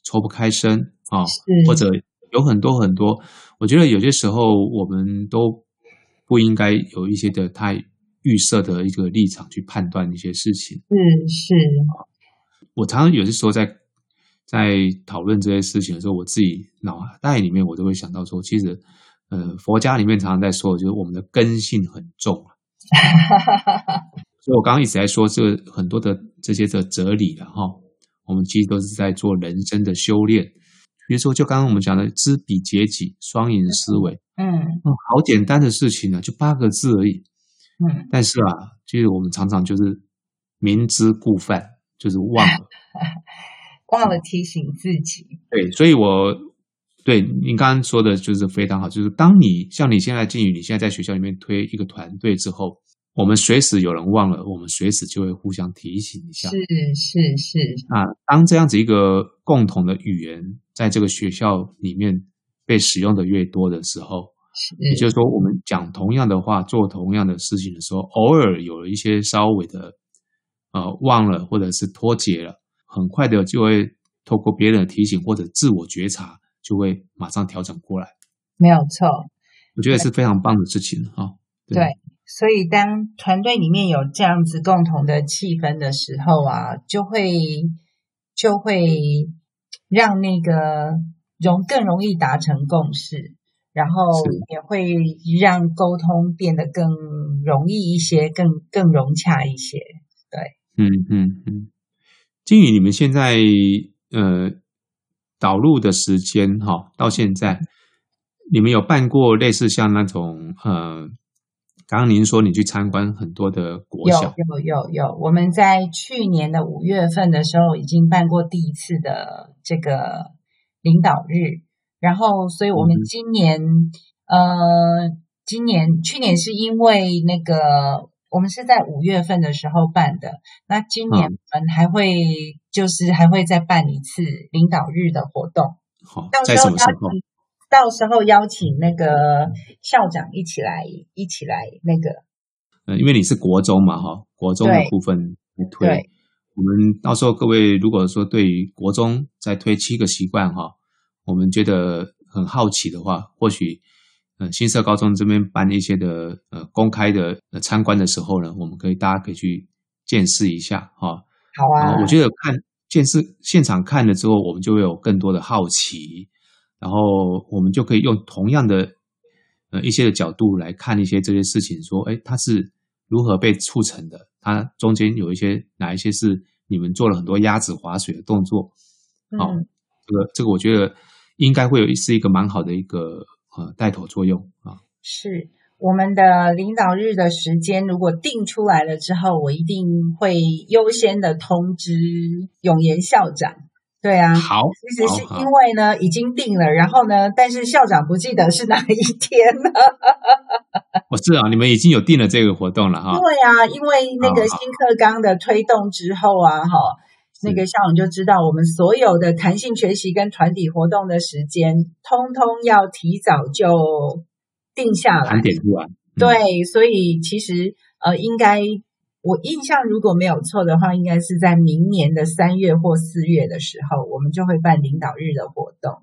抽不开身啊，或者有很多很多。我觉得有些时候我们都不应该有一些的太预设的一个立场去判断一些事情。是是，我常常有些时候在。在讨论这些事情的时候，我自己脑袋里面我都会想到说，其实，呃，佛家里面常常在说，就是我们的根性很重。所以我刚刚一直在说这很多的这些的哲理了哈，我们其实都是在做人生的修炼。比如说，就刚刚我们讲的知彼解己、双赢思维，嗯，好简单的事情呢，就八个字而已，嗯，但是啊，就是我们常常就是明知故犯，就是忘了。忘了提醒自己。对，所以我对您刚刚说的就是非常好，就是当你像你现在静宇，你现在在学校里面推一个团队之后，我们随时有人忘了，我们随时就会互相提醒一下。是是是。啊，当这样子一个共同的语言在这个学校里面被使用的越多的时候，是也就是说，我们讲同样的话，做同样的事情的时候，偶尔有了一些稍微的呃忘了或者是脱节了。很快的就会透过别人的提醒或者自我觉察，就会马上调整过来。没有错，我觉得是非常棒的事情哈。对，对，所以当团队里面有这样子共同的气氛的时候啊，就会就会让那个容更容易达成共识，然后也会让沟通变得更容易一些，更更融洽一些。对，嗯嗯嗯。金宇，你们现在呃导入的时间哈，到现在你们有办过类似像那种呃，刚刚您说你去参观很多的国小，有有有有，我们在去年的五月份的时候已经办过第一次的这个领导日，然后所以我们今年、嗯、呃，今年去年是因为那个。我们是在五月份的时候办的，那今年我们还会就是还会再办一次领导日的活动。好，在什么时候？到时候邀请那个校长一起来，一起来那个。嗯，因为你是国中嘛，哈，国中的部分来推。对。我们到时候各位如果说对于国中在推七个习惯哈，我们觉得很好奇的话，或许。呃，新社高中这边办一些的呃公开的呃参观的时候呢，我们可以大家可以去见识一下哈。好啊，我觉得看见识现场看了之后，我们就会有更多的好奇，然后我们就可以用同样的呃一些的角度来看一些这些事情，说，哎，它是如何被促成的？它中间有一些哪一些是你们做了很多鸭子划水的动作？好，嗯，这个这个我觉得应该会有是一个蛮好的一个。呃，带头作用啊，是我们的领导日的时间，如果定出来了之后，我一定会优先的通知永延校长。对啊，好，其实是因为呢已经定了，然后呢，但是校长不记得是哪一天了。我、哦、是啊，你们已经有定了这个活动了哈。对啊，因为那个新课纲的推动之后啊，哈。那个校长就知道，我们所有的弹性学习跟团体活动的时间，通通要提早就定下来。点出来。对，所以其实呃，应该我印象如果没有错的话，应该是在明年的三月或四月的时候，我们就会办领导日的活动。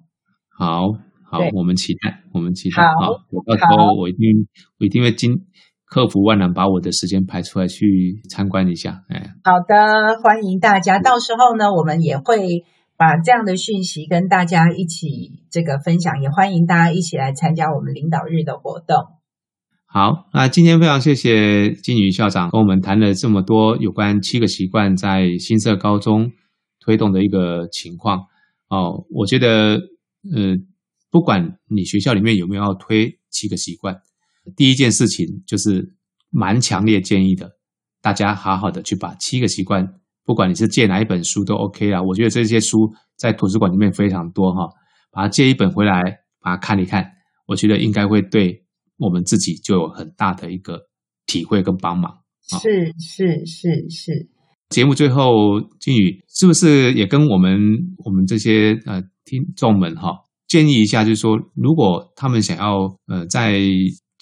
好，好，我们期待，我们期待。好，我到时候我一定，我一定会经。克服万难，把我的时间排出来去参观一下。哎，好的，欢迎大家。到时候呢，我们也会把这样的讯息跟大家一起这个分享，也欢迎大家一起来参加我们领导日的活动。好，那今天非常谢谢金宇校长跟我们谈了这么多有关七个习惯在新社高中推动的一个情况。哦，我觉得，呃，不管你学校里面有没有要推七个习惯。第一件事情就是蛮强烈建议的，大家好好的去把七个习惯，不管你是借哪一本书都 OK 啦。我觉得这些书在图书馆里面非常多哈，把它借一本回来，把它看一看，我觉得应该会对我们自己就有很大的一个体会跟帮忙。是是是是。节目最后，金宇是不是也跟我们我们这些呃听众们哈建议一下，就是说，如果他们想要呃在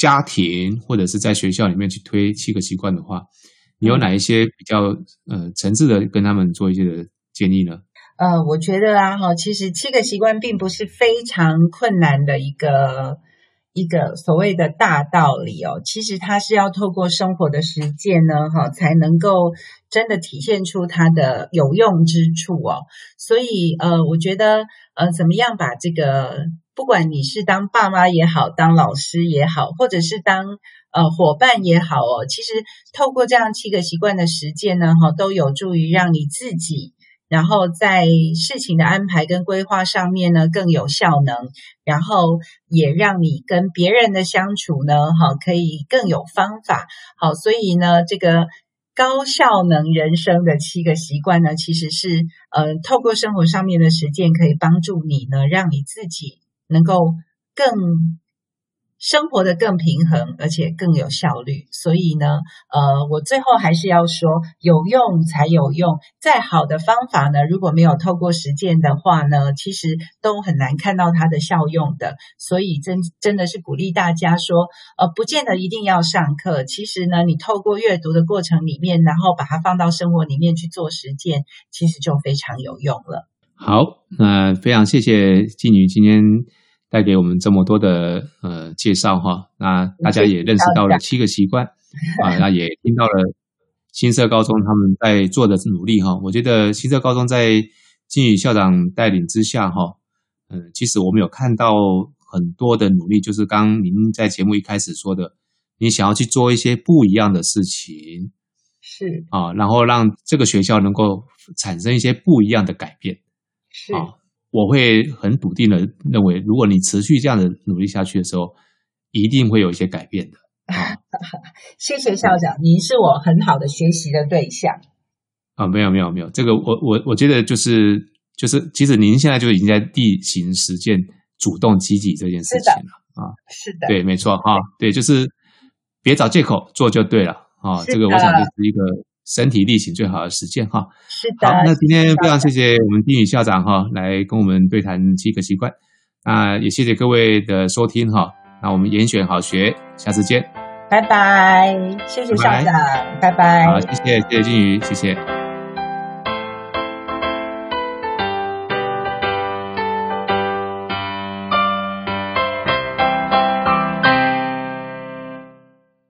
家庭或者是在学校里面去推七个习惯的话，你有哪一些比较呃诚挚的跟他们做一些的建议呢？呃，我觉得啊哈，其实七个习惯并不是非常困难的一个。一个所谓的大道理哦，其实它是要透过生活的实践呢，哈，才能够真的体现出它的有用之处哦。所以，呃，我觉得，呃，怎么样把这个，不管你是当爸妈也好，当老师也好，或者是当呃伙伴也好哦，其实透过这样七个习惯的实践呢，哈，都有助于让你自己。然后在事情的安排跟规划上面呢，更有效能，然后也让你跟别人的相处呢，哈，可以更有方法。好，所以呢，这个高效能人生的七个习惯呢，其实是呃，透过生活上面的实践，可以帮助你呢，让你自己能够更。生活得更平衡，而且更有效率。所以呢，呃，我最后还是要说，有用才有用。再好的方法呢，如果没有透过实践的话呢，其实都很难看到它的效用的。所以真真的是鼓励大家说，呃，不见得一定要上课。其实呢，你透过阅读的过程里面，然后把它放到生活里面去做实践，其实就非常有用了。好，那非常谢谢妓女今天。带给我们这么多的呃介绍哈，那大家也认识到了七个习惯 啊，那也听到了新社高中他们在做的努力哈。我觉得新社高中在金宇校长带领之下哈，嗯，其实我们有看到很多的努力，就是刚刚您在节目一开始说的，你想要去做一些不一样的事情，是啊，然后让这个学校能够产生一些不一样的改变，是啊。我会很笃定的认为，如果你持续这样的努力下去的时候，一定会有一些改变的。啊、谢谢校长，您是我很好的学习的对象。啊，没有没有没有，这个我我我觉得就是就是，其实您现在就已经在例行实践主动积极这件事情了啊。是的，对，没错哈，对，就是别找借口，做就对了啊。这个我想就是一个。身体力行最好的实践哈，是的。好，那今天非常谢谢我们丁宇校长哈，来跟我们对谈七个习惯。那也谢谢各位的收听哈。那我们严选好学，下次见，拜拜。谢谢校长，拜拜。好，谢谢谢谢金鱼，谢谢。